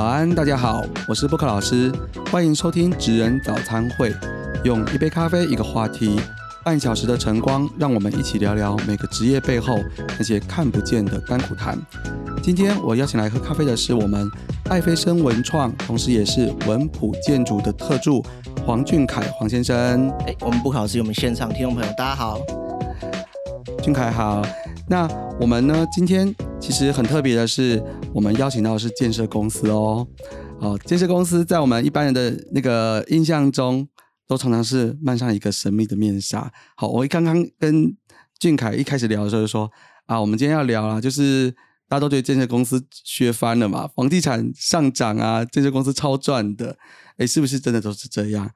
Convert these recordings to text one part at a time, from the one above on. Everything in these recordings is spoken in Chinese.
早安，大家好，我是布克老师，欢迎收听职人早餐会。用一杯咖啡，一个话题，半小时的晨光，让我们一起聊聊每个职业背后那些看不见的甘苦谈。今天我邀请来喝咖啡的是我们爱飞升文创，同时也是文普建筑的特助黄俊凯黄先生。哎，我们布克老师，我们现场听众朋友，大家好。俊凯好。那我们呢？今天其实很特别的是，我们邀请到的是建设公司哦。好，建设公司在我们一般人的那个印象中，都常常是漫上一个神秘的面纱。好，我刚刚跟俊凯一开始聊的时候就说啊，我们今天要聊啊，就是大家都觉得建设公司削翻了嘛，房地产上涨啊，建设公司超赚的，哎，是不是真的都是这样？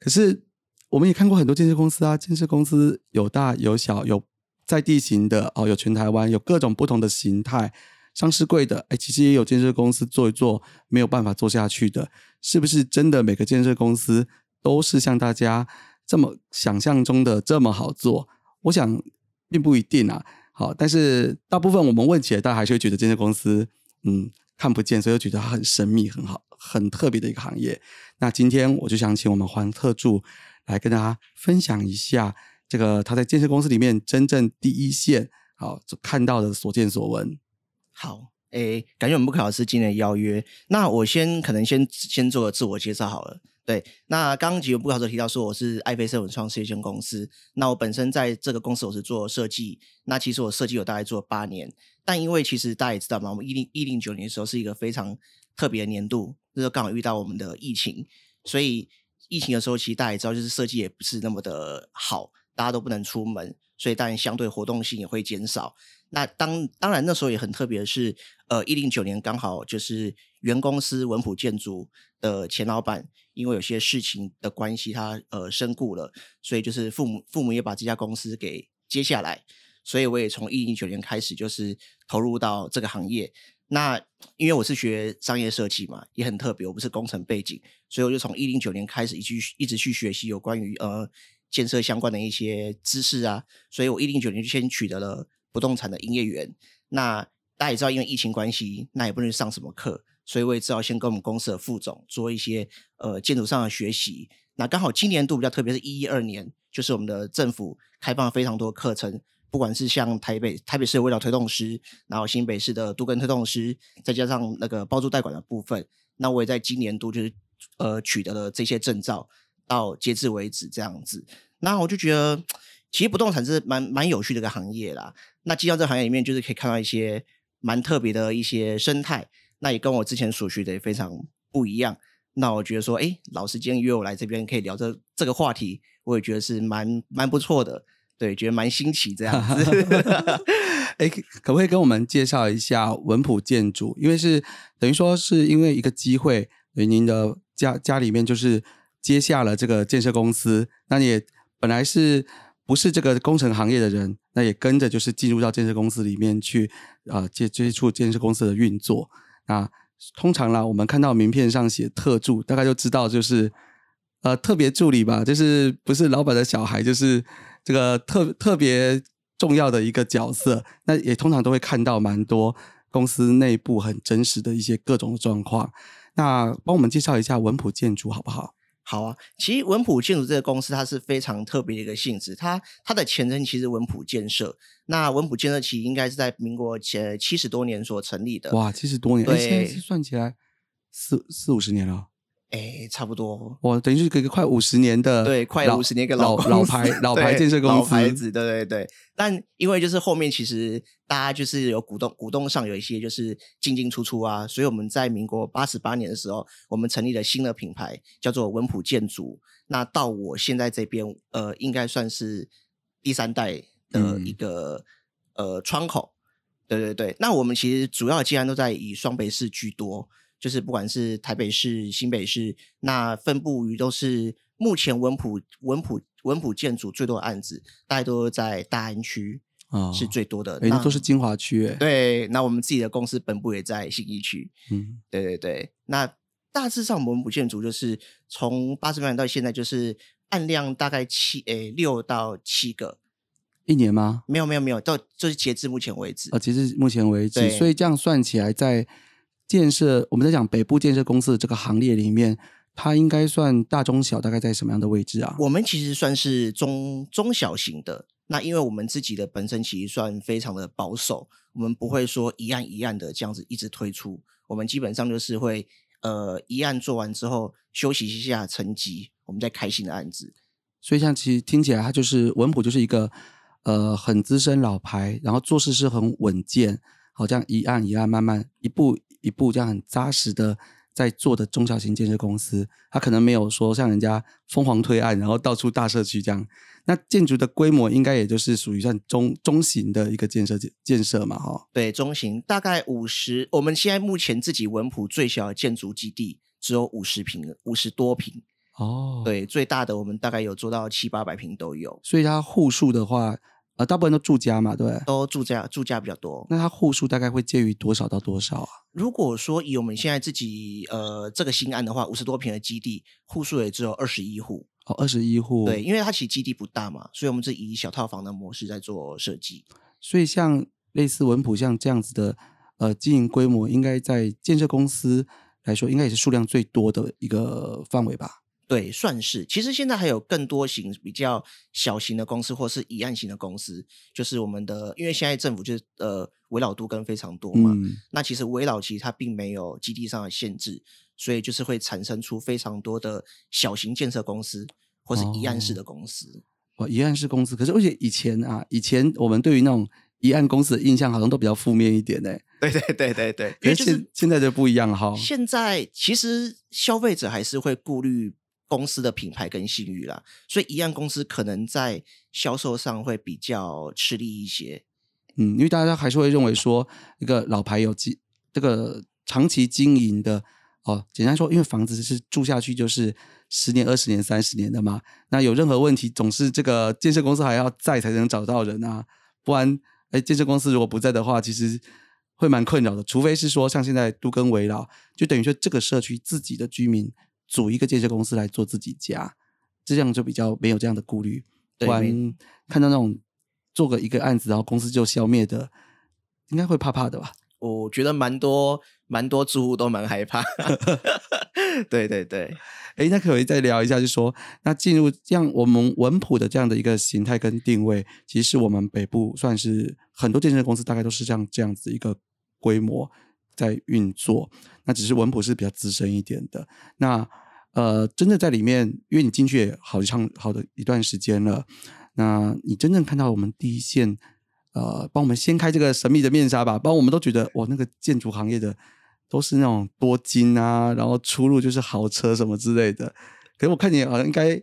可是我们也看过很多建设公司啊，建设公司有大有小有。在地形的哦，有全台湾有各种不同的形态，上市贵的哎，其实也有建设公司做一做没有办法做下去的，是不是真的每个建设公司都是像大家这么想象中的这么好做？我想并不一定啊。好，但是大部分我们问起来，大家还是会觉得建设公司嗯看不见，所以又觉得它很神秘、很好、很特别的一个行业。那今天我就想请我们黄特助来跟大家分享一下。这个他在建设公司里面真正第一线好看到的所见所闻。好，诶，感谢我们布克老师今天的邀约。那我先可能先先做个自我介绍好了。对，那刚刚几位布克老师提到说我是爱飞社文创事业有限公司。那我本身在这个公司我是做设计。那其实我设计有大概做八年，但因为其实大家也知道嘛，我们一零一零九年的时候是一个非常特别的年度，那时候刚好遇到我们的疫情，所以疫情的时候其实大家也知道，就是设计也不是那么的好。大家都不能出门，所以当然相对活动性也会减少。那当当然那时候也很特别是，呃，一零九年刚好就是原公司文普建筑的前老板，因为有些事情的关系，他呃身故了，所以就是父母父母也把这家公司给接下来。所以我也从一零九年开始就是投入到这个行业。那因为我是学商业设计嘛，也很特别，我不是工程背景，所以我就从一零九年开始一去一直去学习有关于呃。建设相关的一些知识啊，所以我一零九年就先取得了不动产的营业员。那大家也知道，因为疫情关系，那也不能上什么课，所以我也知道先跟我们公司的副总做一些呃建筑上的学习。那刚好今年度比较特别，是一一二年，就是我们的政府开放了非常多课程，不管是像台北台北市的味道推动师，然后新北市的都根推动师，再加上那个包租代管的部分，那我也在今年度就是呃取得了这些证照。到截至为止这样子，那我就觉得其实不动产是蛮蛮有趣的一个行业啦。那进到这个行业里面，就是可以看到一些蛮特别的一些生态，那也跟我之前所学的也非常不一样。那我觉得说，哎，老师今天约我来这边可以聊这这个话题，我也觉得是蛮蛮不错的，对，觉得蛮新奇这样子。哎，可不可以跟我们介绍一下文普建筑？因为是等于说是因为一个机会，您的家家里面就是。接下了这个建设公司，那也本来是不是这个工程行业的人，那也跟着就是进入到建设公司里面去啊接接触建设公司的运作。那通常啦，我们看到名片上写特助，大概就知道就是呃特别助理吧，就是不是老板的小孩，就是这个特特别重要的一个角色。那也通常都会看到蛮多公司内部很真实的一些各种状况。那帮我们介绍一下文普建筑好不好？好啊，其实文普建筑这个公司它是非常特别的一个性质，它它的前身其实文普建设，那文普建设其实应该是在民国前七十多年所成立的。哇，七十多年，现在算起来四四五十年了。哎，差不多，我等于是一个快五十年的，对，快五十年一个老老牌老牌建设公司，老牌子，对对对。但因为就是后面其实大家就是有股东，股东上有一些就是进进出出啊，所以我们在民国八十八年的时候，我们成立了新的品牌，叫做文普建筑。那到我现在这边，呃，应该算是第三代的一个呃窗口，对对对。那我们其实主要既然都在以双北市居多。就是不管是台北市、新北市，那分布于都是目前文普文普文普建筑最多的案子，大概都在大安区啊，是最多的。那都是精华区，哎，对。那我们自己的公司本部也在信义区，嗯，对对对。那大致上文普建筑就是从八十万到现在，就是案量大概七诶六到七个一年吗？没有没有没有，到就是截至目前为止啊，截至目前为止，所以这样算起来在。建设，我们在讲北部建设公司的这个行列里面，它应该算大中小，大概在什么样的位置啊？我们其实算是中中小型的。那因为我们自己的本身其实算非常的保守，我们不会说一案一案的这样子一直推出，我们基本上就是会呃一案做完之后休息一下沉寂，我们再开新的案子。所以像其实听起来，它就是文普就是一个呃很资深老牌，然后做事是很稳健，好像一案一案慢慢一步一步这样很扎实的在做的中小型建设公司，它可能没有说像人家疯狂推案，然后到处大社区这样。那建筑的规模应该也就是属于算中中型的一个建设建建设嘛，哈。对，中型大概五十，我们现在目前自己文普最小的建筑基地只有五十平，五十多平。哦，对，最大的我们大概有做到七八百平都有。所以它户数的话，呃，大部分都住家嘛，对，都住家，住家比较多。那它户数大概会介于多少到多少啊？如果说以我们现在自己呃这个新案的话，五十多平的基地，户数也只有二十一户。哦，二十一户。对，因为它其实基地不大嘛，所以我们是以小套房的模式在做设计。所以像类似文普像这样子的呃经营规模，应该在建设公司来说，应该也是数量最多的一个范围吧？对，算是。其实现在还有更多型比较小型的公司，或是一案型的公司，就是我们的，因为现在政府就是呃围老都跟非常多嘛。那其实围老其实它并没有基地上的限制。所以就是会产生出非常多的小型建设公司，或是一案式的公司。哦，一案式公司，可是而且以前啊，以前我们对于那种一案公司的印象好像都比较负面一点呢。对对对对对，可是现现在就不一样哈。现在其实消费者还是会顾虑公司的品牌跟信誉啦，所以一样公司可能在销售上会比较吃力一些。嗯，因为大家还是会认为说，一个老牌有经这个长期经营的。哦，简单说，因为房子是住下去就是十年、二十年、三十年的嘛。那有任何问题，总是这个建设公司还要在才能找到人啊。不然，哎，建设公司如果不在的话，其实会蛮困扰的。除非是说像现在都跟围绕，就等于说这个社区自己的居民组一个建设公司来做自己家，这样就比较没有这样的顾虑。不然看到那种做个一个案子，然后公司就消灭的，应该会怕怕的吧。我觉得蛮多蛮多住户都蛮害怕，对对对，哎，那可以再聊一下，就说那进入这样我们文普的这样的一个形态跟定位，其实我们北部算是很多健身公司大概都是这样这样子一个规模在运作，那只是文普是比较资深一点的。那呃，真的在里面，因为你进去好长好的一段时间了，那你真正看到我们第一线。呃，帮我们掀开这个神秘的面纱吧。帮我们都觉得，哇，那个建筑行业的都是那种多金啊，然后出入就是豪车什么之类的。可是我看你好像应该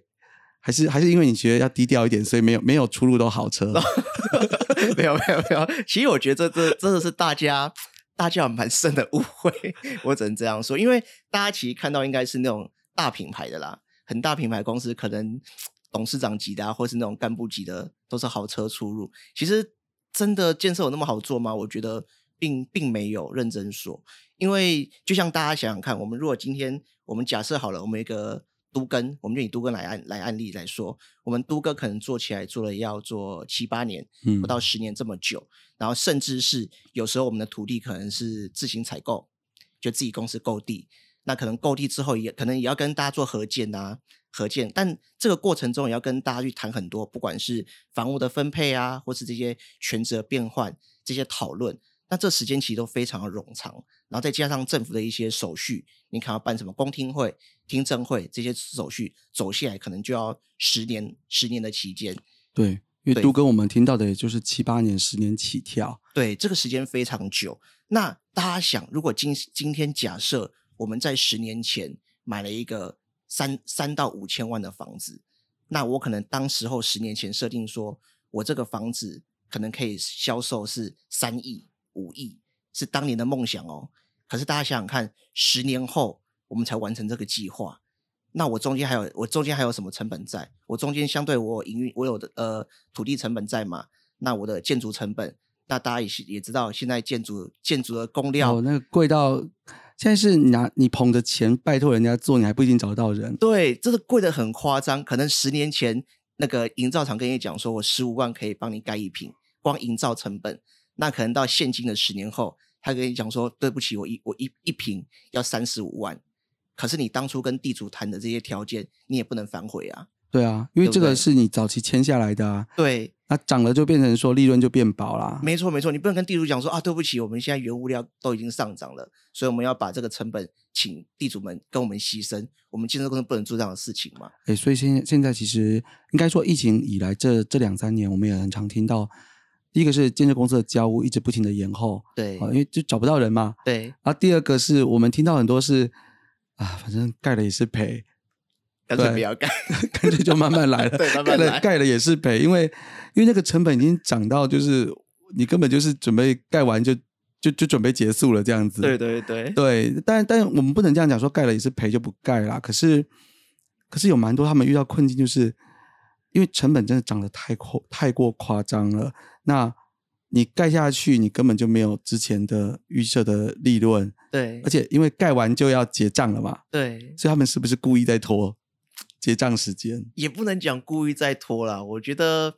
还是还是因为你觉得要低调一点，所以没有没有出入都豪车。没有没有没有，其实我觉得这这真的是大家大家蛮深的误会。我只能这样说，因为大家其实看到应该是那种大品牌的啦，很大品牌公司，可能董事长级的啊，或是那种干部级的，都是豪车出入。其实。真的建设有那么好做吗？我觉得并并没有认真说，因为就像大家想想看，我们如果今天我们假设好了，我们一个都根，我们就以都根来案来案例来说，我们都哥可能做起来做了要做七八年，不到十年这么久，然后甚至是有时候我们的土地可能是自行采购，就自己公司购地，那可能购地之后也可能也要跟大家做合建啊。合建，但这个过程中也要跟大家去谈很多，不管是房屋的分配啊，或是这些权责变换这些讨论，那这时间其实都非常的冗长。然后再加上政府的一些手续，你可能要办什么公听会、听证会这些手续走下来，可能就要十年、十年的期间。对，因为都跟我们听到的也就是七八年、十年起跳。对，这个时间非常久。那大家想，如果今今天假设我们在十年前买了一个。三三到五千万的房子，那我可能当时候十年前设定说，我这个房子可能可以销售是三亿五亿，是当年的梦想哦。可是大家想想看，十年后我们才完成这个计划，那我中间还有我中间还有什么成本在？我中间相对我营运我有的呃土地成本在嘛？那我的建筑成本，那大家也也知道，现在建筑建筑的工料，哦，那个贵到。现在是拿你捧着钱拜托人家做，你还不一定找得到人。对，这是贵的很夸张。可能十年前那个营造厂跟你讲说，我十五万可以帮你盖一平，光营造成本。那可能到现今的十年后，他跟你讲说，对不起，我一我一一瓶要三十五万，可是你当初跟地主谈的这些条件，你也不能反悔啊。对啊，因为这个是你早期签下来的啊，对，那涨了就变成说利润就变薄啦。没错没错，你不能跟地主讲说啊，对不起，我们现在原物料都已经上涨了，所以我们要把这个成本请地主们跟我们牺牲，我们建设公司不能做这样的事情嘛。哎，所以现在现在其实应该说，疫情以来这这两三年，我们也很常听到，第一个是建设公司的交屋一直不停的延后，对啊，因为就找不到人嘛。对，然后第二个是我们听到很多是啊，反正盖了也是赔，干脆对不要盖。干脆就慢慢来 了，对慢慢来盖了也是赔，因为因为那个成本已经涨到就是你根本就是准备盖完就就就准备结束了这样子。对对对，对，但但我们不能这样讲，说盖了也是赔就不盖啦。可是，可是有蛮多他们遇到困境，就是因为成本真的涨得太夸太过夸张了。那你盖下去，你根本就没有之前的预设的利润，对而且因为盖完就要结账了嘛，对，所以他们是不是故意在拖结账时间？也不能讲故意在拖啦。我觉得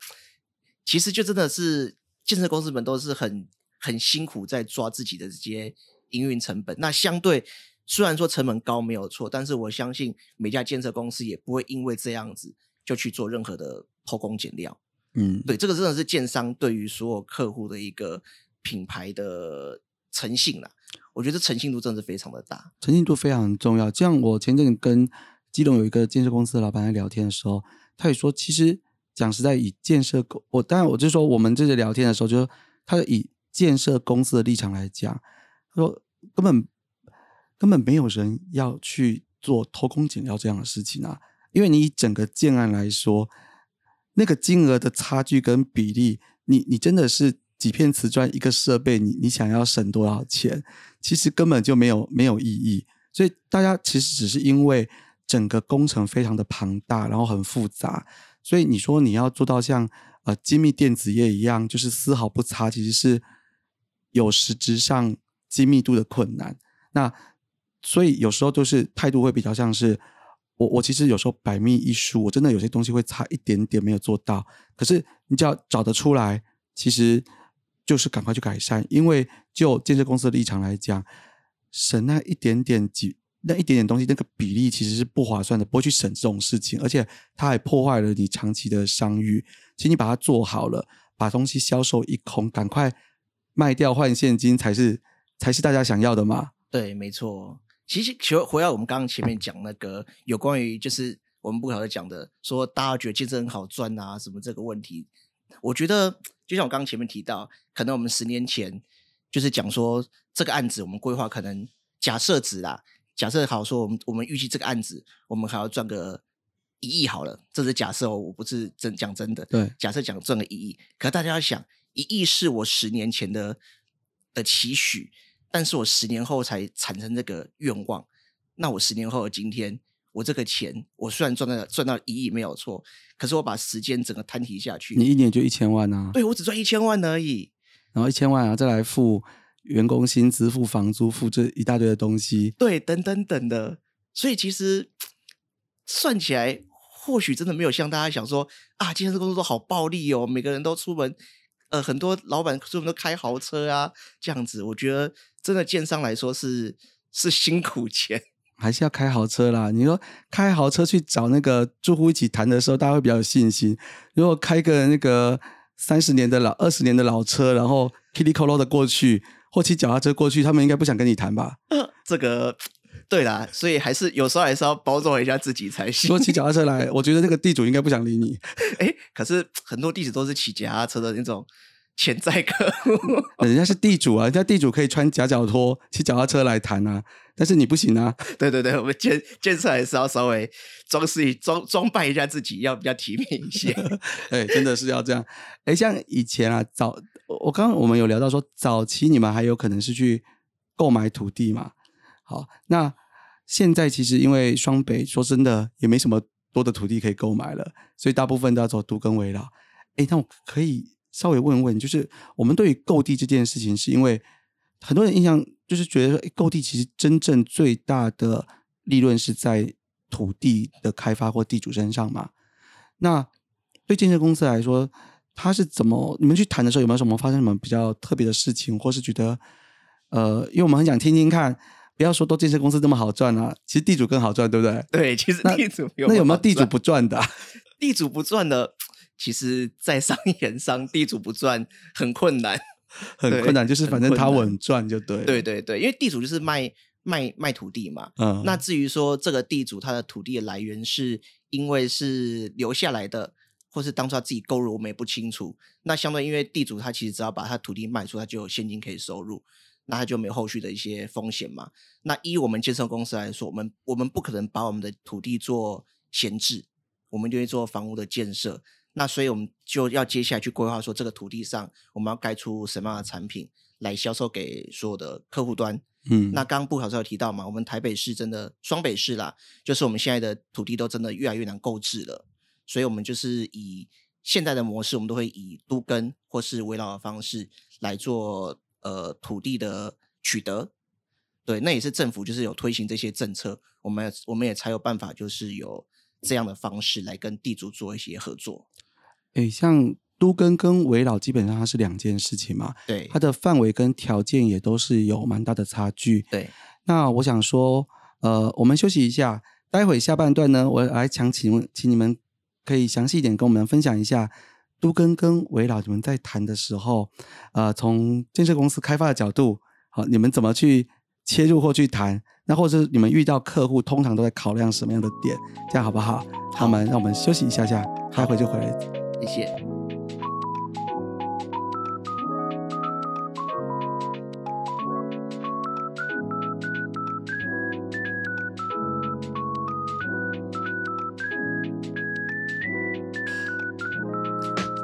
其实就真的是建设公司们都是很很辛苦在抓自己的这些营运成本。那相对虽然说成本高没有错，但是我相信每家建设公司也不会因为这样子就去做任何的偷工减料。嗯，对，这个真的是建商对于所有客户的一个品牌的诚信啦。我觉得诚信度真的是非常的大。诚信度非常重要。这样，我前阵跟基隆有一个建设公司的老板在聊天的时候，他也说，其实讲实在，以建设公，我当然我就说，我们这次聊天的时候，就是他以建设公司的立场来讲，他说根本根本没有人要去做偷工减料这样的事情啊，因为你以整个建案来说，那个金额的差距跟比例，你你真的是几片瓷砖一个设备，你你想要省多少钱，其实根本就没有没有意义。所以大家其实只是因为整个工程非常的庞大，然后很复杂，所以你说你要做到像呃精密电子业一样，就是丝毫不差，其实是有实质上精密度的困难。那所以有时候就是态度会比较像是我我其实有时候百密一疏，我真的有些东西会差一点点没有做到，可是你只要找得出来，其实就是赶快去改善，因为就建设公司的立场来讲，省那一点点几那一点点东西，那个比例其实是不划算的，不会去省这种事情，而且它还破坏了你长期的商誉。其实你把它做好了，把东西销售一空，赶快卖掉换现金，才是才是大家想要的嘛。对，没错。其实，其实回到我们刚刚前面讲那个有关于就是我们不晓得讲的，说大家觉得建设很好赚啊，什么这个问题，我觉得就像我刚刚前面提到，可能我们十年前就是讲说这个案子我们规划可能假设值啦，假设好说我们我们预计这个案子我们还要赚个一亿好了，这是假设哦，我不是真讲真的，对，假设讲赚个一亿，可大家要想，一亿是我十年前的的期许，但是我十年后才产生这个愿望，那我十年后的今天，我这个钱，我虽然赚到赚到一亿没有错，可是我把时间整个摊提下去，你一年就一千万啊，对我只赚一千万而已，然后一千万啊，再来付员工薪资、付房租、付这一大堆的东西，对，等等等的，所以其实算起来，或许真的没有像大家想说啊，今天这工作都好暴利哦，每个人都出门，呃，很多老板出门都开豪车啊，这样子，我觉得真的建商来说是是辛苦钱，还是要开豪车啦。你说开豪车去找那个住户一起谈的时候，大家会比较有信心。如果开个那个三十年的老、二十年的老车，然后 k i t i c o l o 的过去，或骑脚踏车过去，他们应该不想跟你谈吧？这个对啦，所以还是有时候还是要包装一下自己才行如果。骑 脚踏车来，我觉得那个地主应该不想理你。哎，可是很多地址都是骑脚踏车的那种潜在客户，人家是地主啊，人家地主可以穿夹脚拖、骑脚踏车来谈啊，但是你不行啊。对对对，我们建建设还是要稍微装饰一装装扮一下自己，要比较体面一些。哎，真的是要这样。哎，像以前啊，早我我刚刚我们有聊到说，早期你们还有可能是去购买土地嘛。好，那现在其实因为双北说真的也没什么多的土地可以购买了，所以大部分都要走都更围绕。哎，那我可以稍微问问，就是我们对于购地这件事情，是因为很多人印象就是觉得说，哎，购地其实真正最大的利润是在土地的开发或地主身上嘛。那对建设公司来说，他是怎么？你们去谈的时候有没有什么发生什么比较特别的事情，或是觉得呃，因为我们很想听听看，不要说都建设公司这么好赚啊，其实地主更好赚，对不对？对，其实那地主那有没有地主不赚的啊、地主不赚的？其实，在商言商，地主不赚很困难。很困难，就是反正他稳赚就对。对对对，因为地主就是卖卖卖土地嘛。嗯，那至于说这个地主他的土地的来源是因为是留下来的，或是当初他自己购入，我们也不清楚。那相对因为地主他其实只要把他土地卖出，他就有现金可以收入，那他就没有后续的一些风险嘛。那依我们建设公司来说，我们我们不可能把我们的土地做闲置，我们就会做房屋的建设。那所以我们就要接下来去规划说，这个土地上我们要盖出什么样的产品来销售给所有的客户端。嗯，那刚刚布考授有提到嘛，我们台北市真的双北市啦，就是我们现在的土地都真的越来越难购置了，所以我们就是以现在的模式，我们都会以都根或是围绕的方式来做呃土地的取得。对，那也是政府就是有推行这些政策，我们我们也才有办法就是有这样的方式来跟地主做一些合作。诶，像都跟跟围绕基本上它是两件事情嘛，对它的范围跟条件也都是有蛮大的差距。对，那我想说，呃，我们休息一下，待会下半段呢，我来想请问，请你们可以详细一点跟我们分享一下，都跟跟围绕你们在谈的时候，呃，从建设公司开发的角度，好，你们怎么去切入或去谈？那或者是你们遇到客户，通常都在考量什么样的点？这样好不好？好，我们让我们休息一下下，待会就回来。谢谢。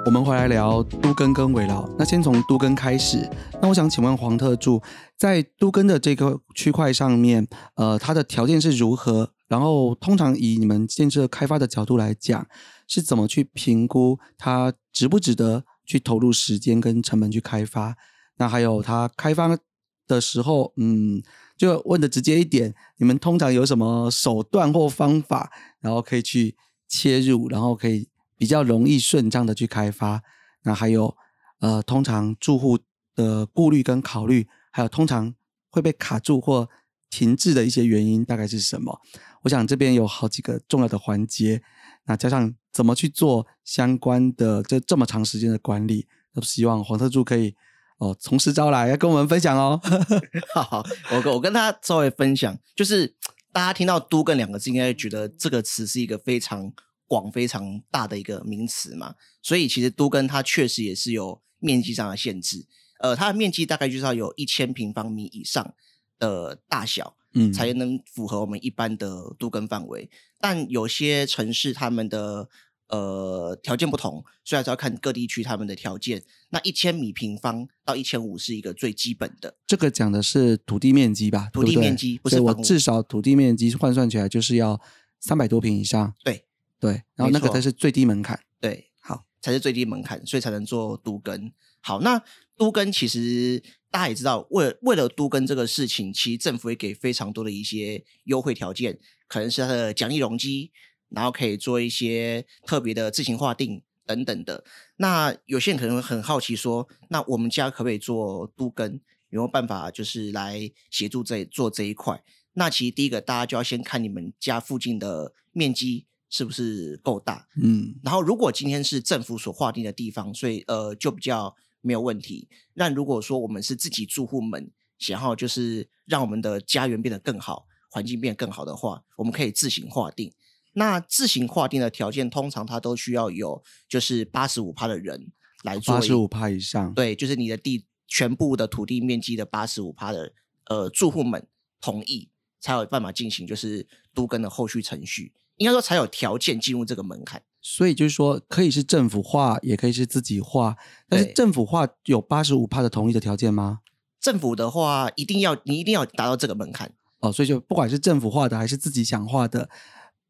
我们回来聊都根跟围绕。那先从都根开始。那我想请问黄特助，在都根的这个区块上面，呃，它的条件是如何？然后通常以你们建设开发的角度来讲，是怎么去评估它值不值得去投入时间跟成本去开发？那还有它开发的时候，嗯，就问的直接一点，你们通常有什么手段或方法，然后可以去切入，然后可以比较容易顺畅的去开发。那还有呃，通常住户的顾虑跟考虑，还有通常会被卡住或停滞的一些原因大概是什么？我想这边有好几个重要的环节，那加上怎么去做相关的这这么长时间的管理，都希望黄特助可以哦从实招来，要跟我们分享哦。好，我跟我跟他稍微分享，就是大家听到“都根”两个字，应该觉得这个词是一个非常广、非常大的一个名词嘛。所以其实都根它确实也是有面积上的限制，呃，它的面积大概就是要有一千平方米以上的大小，嗯，才能符合我们一般的都根范围。但有些城市他们的呃条件不同，所以还是要看各地区他们的条件。那一千米平方到一千五是一个最基本的。这个讲的是土地面积吧？土地面积不是我至少土地面积换算起来就是要三百多平以上。对对，然后那个才是最低门槛。对，好，才是最低门槛，所以才能做都根。好，那都根其实大家也知道，为了为了都跟这个事情，其实政府也给非常多的一些优惠条件，可能是它的奖励容积，然后可以做一些特别的自行划定等等的。那有些人可能会很好奇说，那我们家可不可以做都跟？有没有办法就是来协助这做这一块？那其实第一个，大家就要先看你们家附近的面积是不是够大。嗯然后，如果今天是政府所划定的地方，所以呃就比较没有问题。那如果说我们是自己住户们想要就是让我们的家园变得更好，环境变得更好的话，我们可以自行划定。那自行划定的条件，通常它都需要有就是八十五趴的人来做八十五趴以上。对，就是你的地全部的土地面积的八十五趴的呃住户们同意，才有办法进行就是都跟的后续程序，应该说才有条件进入这个门槛。所以就是说，可以是政府画，也可以是自己画。但是政府画有八十五帕的同意的条件吗？政府的话，一定要你一定要达到这个门槛。哦，所以就不管是政府画的还是自己想画的，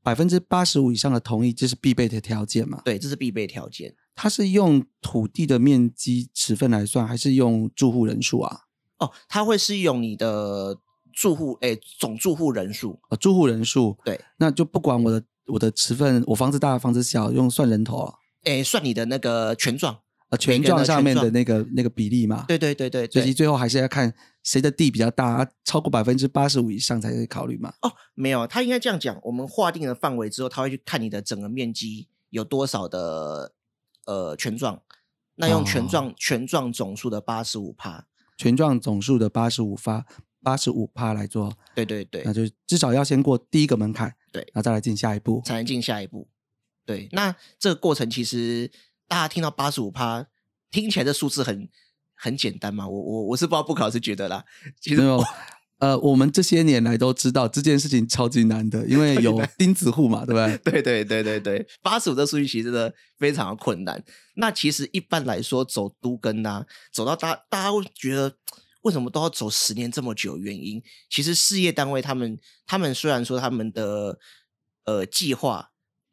百分之八十五以上的同意，这是必备的条件嘛？对，这是必备条件。它是用土地的面积尺寸来算，还是用住户人数啊？哦，它会是用你的住户诶总住户人数。哦，住户人数，对，那就不管我的我的持份，我房子大房子小，用算人头啊。诶，算你的那个权状。呃权状上面的那个那个比例嘛。对对对对对，所以最后还是要看谁的地比较大，啊超过百分之八十五以上才可以考虑嘛。哦，没有，他应该这样讲。我们划定了范围之后，他会去看你的整个面积有多少的呃权状，那用权哦状、权状总数的八十五趴。权状总数的八十五发八十五趴来做，对对对那，就至少要先过第一个门槛，对然后再来进下一步。才能进下一步。对，那这个过程其实大家听到八十五趴，听起来这数字很很简单嘛？我我我是不知道布考老师觉得啦，其实呃，我们这些年来都知道这件事情超级难的，因为有钉子户嘛，对不对？对对对对对，八十五的数据其实真的非常的困难。那其实一般来说，走都跟呐、走到大大家会觉得为什么都要走十年这么久？原因其实事业单位他们他们虽然说他们的呃计划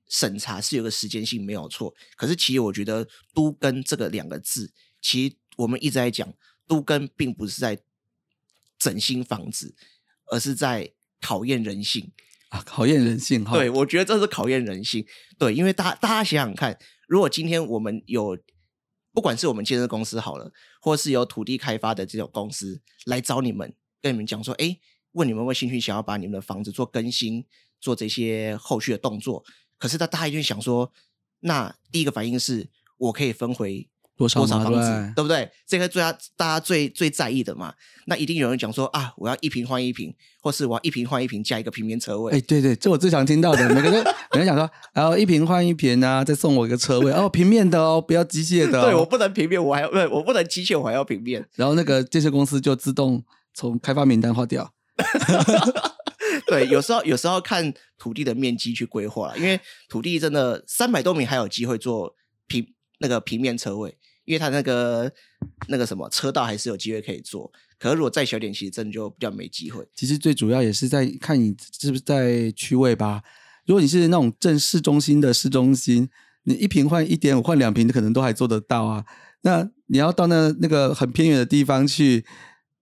审查是有个时间性没有错，可是其实我觉得都跟这个两个字，其实我们一直在讲都跟并不是在整新房子，而是在考验人性。啊，考验人性哈。对，我觉得这是考验人性。对，因为大大家想想看，如果今天我们有，不管是我们建设公司好了，或是有土地开发的这种公司来找你们，跟你们讲说，哎，问你们有没有兴趣想要把你们的房子做更新，做这些后续的动作。可是他大家一定想说，那第一个反应是我可以分回多少房子对，对不对？这个最大大家最最在意的嘛。那一定有人讲说啊，我要一平换一平，或是我要一平换一平加一个平面车位。哎，对对，这我最常听到的，每个人每个人讲说，然后一平换一平啊，再送我一个车位哦，平面的哦，不要机械的、哦。对我不能平面，我还要不，我不能机械，我还要平面。然后那个建设公司就自动从开发名单划掉。对，有时候有时候看土地的面积去规划，因为土地真的三百多米还有机会做平那个平面车位，因为它那个那个什么车道还是有机会可以做。可是如果再小点，其实真的就比较没机会。其实最主要也是在看你是不是在区位吧。如果你是那种正市中心的市中心，你一瓶换一点五换两平，可能都还做得到啊。那你要到那那个很偏远的地方去，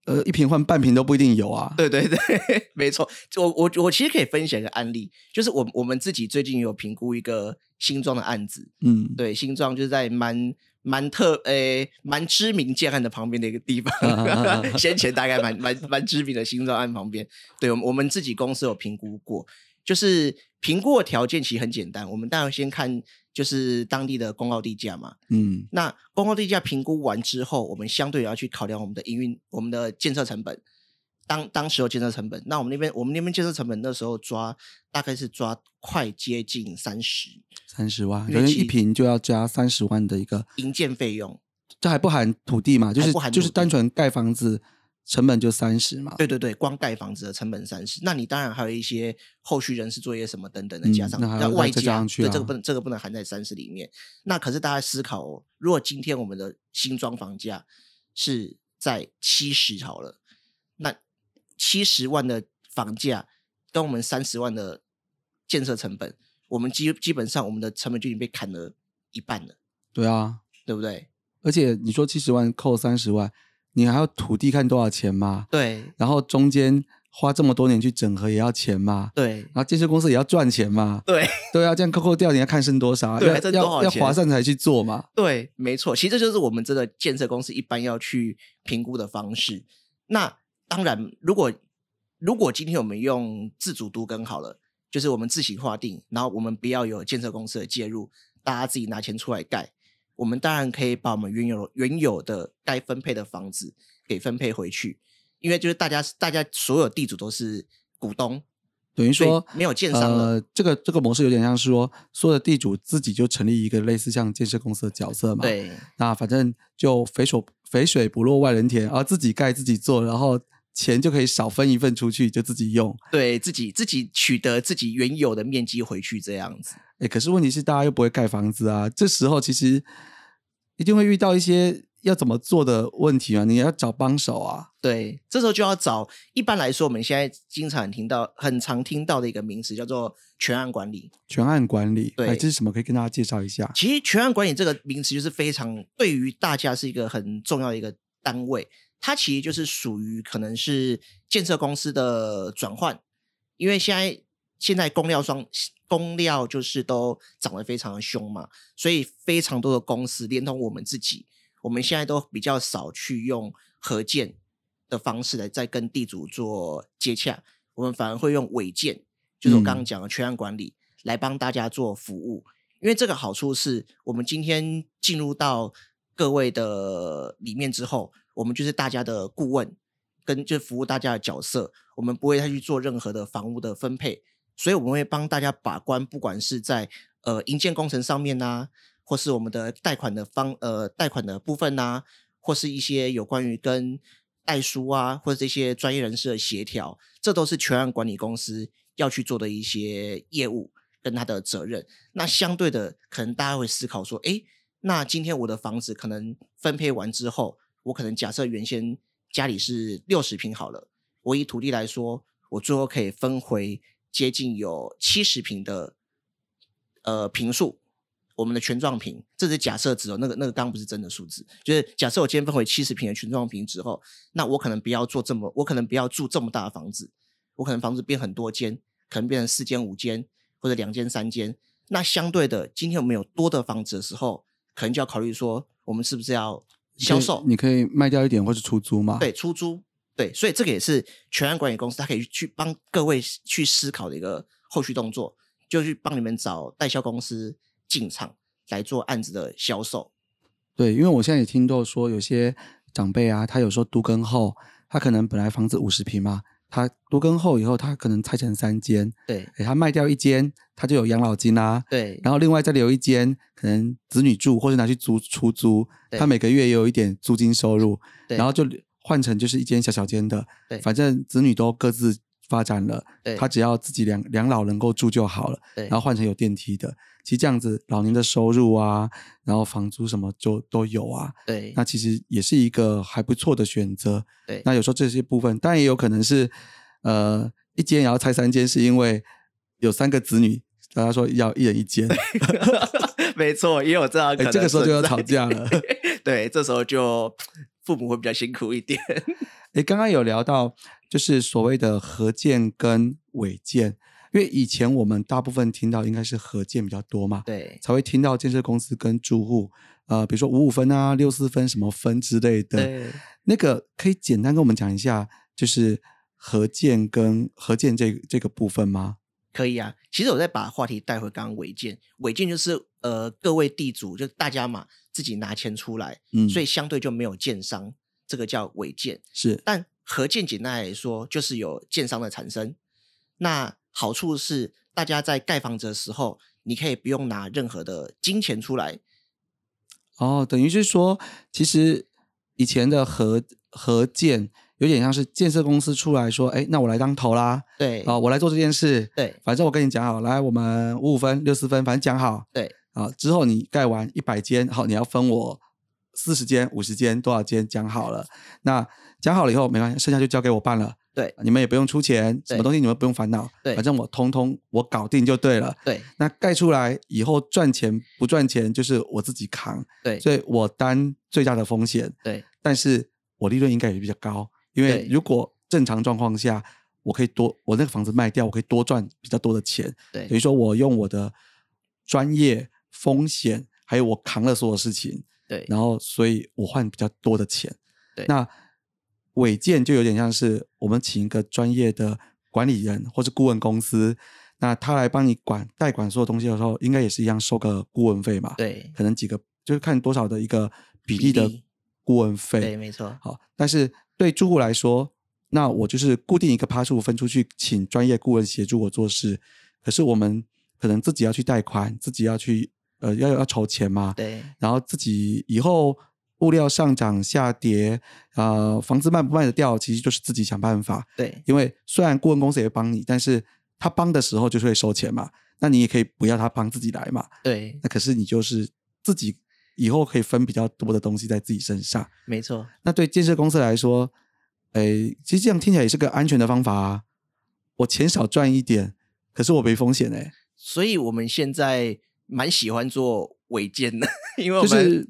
呃，一瓶换半瓶都不一定有啊。对对对，没错。我我我其实可以分享一个案例，就是我我们自己最近有评估一个新庄的案子，嗯，对，新庄就是在蛮蛮特诶蛮知名建案的旁边的一个地方，先前大概蛮蛮蛮知名的新庄案旁边。对，我们我们自己公司有评估过，就是评估的条件其实很简单，我们当然先看就是当地的公告地价嘛。嗯那公告地价评估完之后，我们相对也要去考量我们的营运、我们的建设成本。当当时候建设成本，那我们那边我们那边建设成本那时候抓大概是抓快接近三十三十万，因为其等于一平就要加三十万的一个，营建费用。这还不含土地嘛？就是就是单纯盖房子成本就三十嘛。对对对，光盖房子的成本三十，那你当然还有一些后续人事作业什么等等的嗯加上，那外加上去啊对这个不能这个不能含在三十里面。那可是大家思考哦，如果今天我们的新装房价是在七十好了，那七十万的房价跟我们三十万的建设成本，我们基基本上我们的成本就已经被砍了一半了，对啊，对不对？而且你说七十万扣三十万，你还要土地看多少钱嘛？对然后中间花这么多年去整合也要钱嘛？对然后建设公司也要赚钱嘛？对。对啊，这样扣扣掉，你要看剩多少啊？要要要划算才去做嘛？对，没错，其实这就是我们这个建设公司一般要去评估的方式。那当然，如果如果今天我们用自主都更好了，就是我们自行划定，然后我们不要有建设公司的介入，大家自己拿钱出来盖，我们当然可以把我们原有原有的该分配的房子给分配回去，因为就是大家大家所有地主都是股东，等于说没有建商了呃，这个这个模式有点像是说，所有的地主自己就成立一个类似像建设公司的角色嘛。。对那反正就肥水肥水不落外人田，然后自己盖自己做，然后钱就可以少分一份出去，就自己用。对，自己自己取得自己原有的面积回去这样子。哎，可是问题是大家又不会盖房子啊，这时候其实一定会遇到一些要怎么做的问题啊，你要找帮手啊。对，这时候就要找。一般来说，我们现在经常听到、很常听到的一个名词叫做全案管理。全案管理，对哎，这是什么？可以跟大家介绍一下。其实，全案管理这个名词就是非常对于大家是一个很重要的一个单位。它其实就是属于可能是建设公司的转换，因为现在现在供料双供料就是都涨得非常的凶嘛，所以非常多的公司，连同我们自己，我们现在都比较少去用合建的方式来在跟地主做接洽，我们反而会用违建，就是我刚刚讲的全案管理来帮大家做服务。因为这个好处是我们今天进入到各位的里面之后，我们就是大家的顾问，跟就服务大家的角色，我们不会再去做任何的房屋的分配，所以我们会帮大家把关，不管是在呃营建工程上面呐，或是我们的贷款的方呃贷款的部分呐，或是一些有关于跟代书啊，或者这些专业人士的协调，这都是全案管理公司要去做的一些业务。跟他的责任，那相对的，可能大家会思考说，哎，那今天我的房子可能分配完之后，我可能假设原先家里是六十平好了，我以土地来说，我最后可以分回接近有七十平的呃平数，我们的全幢平，这是假设值哦，那个那个刚不是真的数字，就是假设我今天分回七十平的全幢平之后，那我可能不要做这么，我可能不要住这么大的房子，我可能房子变很多间，可能变成四间五间。或者两间三间，那相对的，今天我们有多的房子的时候，可能就要考虑说，我们是不是要销售？你可以卖掉一点，或是出租嘛？对，出租。对，所以这个也是全案管理公司，它可以去帮各位去思考的一个后续动作，就去帮你们找代销公司进场来做案子的销售。对，因为我现在也听到说，有些长辈啊，他有时候都更后，他可能本来房子五十平嘛。他多更后以后，他可能拆成三间，对，给他卖掉一间，他就有养老金啦，对，然后另外再留一间，可能子女住或者拿去租出租，他每个月也有一点租金收入，然后就换成就是一间小小间的，对，反正子女都各自。发展了，他只要自己两两老能够住就好了，然后换成有电梯的，其实这样子老年的收入啊，然后房租什么就都有啊，对，那其实也是一个还不错的选择，对，那有时候这些部分，当然也有可能是，呃，一间也要拆三间，是因为有三个子女，大家说要一人一间，没错，也有这样可能，这个时候就要吵架了，对，这时候就父母会比较辛苦一点。哎，刚刚有聊到。就是所谓的合建跟违建，因为以前我们大部分听到应该是合建比较多嘛，对，才会听到建设公司跟住户，呃，比如说五五分啊、六四分什么分之类的，对，那个可以简单跟我们讲一下，就是合建跟合建这这个部分吗？可以啊，其实我再把话题带回刚刚违建，违建就是呃各位地主就大家嘛自己拿钱出来，嗯，所以相对就没有建商，这个叫违建，是，但。合建简单来说，就是有建商的产生。那好处是，大家在盖房子的时候，你可以不用拿任何的金钱出来。哦，等于是说，其实以前的合合建有点像是建设公司出来说：“哎，那我来当头啦。”对，啊，我来做这件事。对，反正我跟你讲好，来，我们五五分、六四分，反正讲好。对，啊，之后你盖完一百间，好，你要分我四十间、五十间多少间，讲好了。那讲好了以后没关系，剩下就交给我办了。对，你们也不用出钱，什么东西你们不用烦恼。对，反正我通通我搞定就对了。对，那盖出来以后赚钱不赚钱就是我自己扛。对，所以我担最大的风险。对，但是我利润应该也比较高，因为如果正常状况下，我可以多我那个房子卖掉，我可以多赚比较多的钱。对，等于说我用我的专业风险，还有我扛了所有事情。对，然后所以我换比较多的钱。对，那。违建就有点像是我们请一个专业的管理人或者顾问公司，那他来帮你管代管所有东西的时候，应该也是一样收个顾问费嘛？对，可能几个就是看多少的一个比例的顾问费。对，没错。好，但是对住户来说，那我就是固定一个趴数分出去，请专业顾问协助我做事。可是我们可能自己要去贷款，自己要去呃要要筹钱嘛？对，然后自己以后。物料上涨下跌，呃，房子卖不卖得掉，其实就是自己想办法。对，因为虽然顾问公司也会帮你，但是他帮的时候就是会收钱嘛，那你也可以不要他帮自己来嘛。对，那可是你就是自己以后可以分比较多的东西在自己身上。没错。那对建设公司来说，诶，其实这样听起来也是个安全的方法啊。我钱少赚一点，可是我没风险诶。所以我们现在蛮喜欢做违建的，因为我们。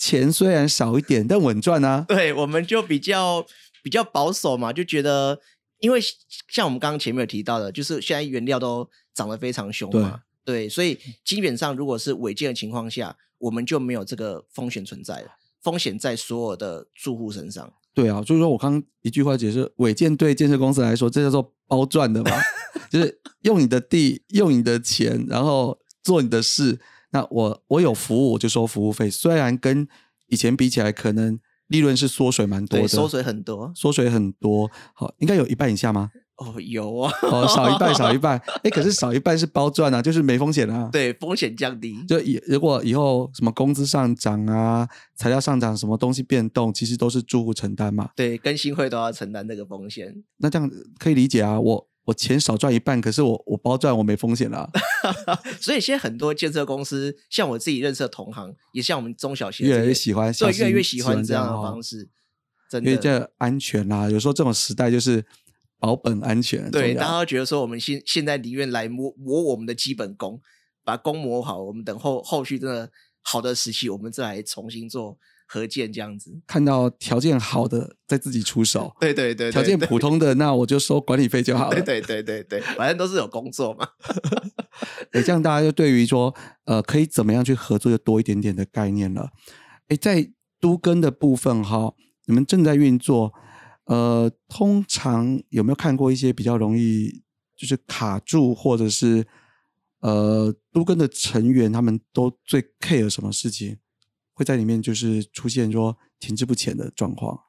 钱虽然少一点，但稳赚啊！对，我们就比较比较保守嘛，就觉得因为像我们刚刚前面有提到的，就是现在原料都涨得非常凶嘛，对，所以基本上如果是违建的情况下，我们就没有这个风险存在了，风险在所有的住户身上。对啊，就是说我刚一句话解释，违建对建设公司来说，这叫做包赚的嘛，就是用你的地，用你的钱，然后做你的事。那我我有服务，我就收服务费，虽然跟以前比起来，可能利润是缩水蛮多的，缩水很多，缩水很多。好，应该有一半以下吗？哦，有啊，哦，少一半，少一半。哎，可是少一半是包赚啊，就是没风险啊。对，风险降低。就以如果以后什么工资上涨啊，材料上涨，什么东西变动，其实都是住户承担嘛。对，更新会都要承担这个风险。那这样可以理解啊，我我钱少赚一半，可是我我包赚，我没风险啦。所以现在很多建设公司，像我自己认识的同行，也像我们中小型越来越喜欢，对，越来越喜欢这样的方式。真的，因为这安全啦。有时候这种时代就是。保本安全，对，大家觉得说我们现现在宁愿来磨磨我们的基本功，把功磨好，我们等后后续真的好的时期，我们再来重新做合建这样子。看到条件好的，再自己出手。对对对，条件普通的，那我就收管理费就好了。对对对对，反正都是有工作嘛。哎，这样大家就对于说，呃，可以怎么样去合作，就多一点点的概念了。哎，在都根的部分哈，你们正在运作。呃，通常有没有看过一些比较容易就是卡住，或者是呃，都跟的成员他们都最 care 什么事情，会在里面就是出现说停滞不前的状况？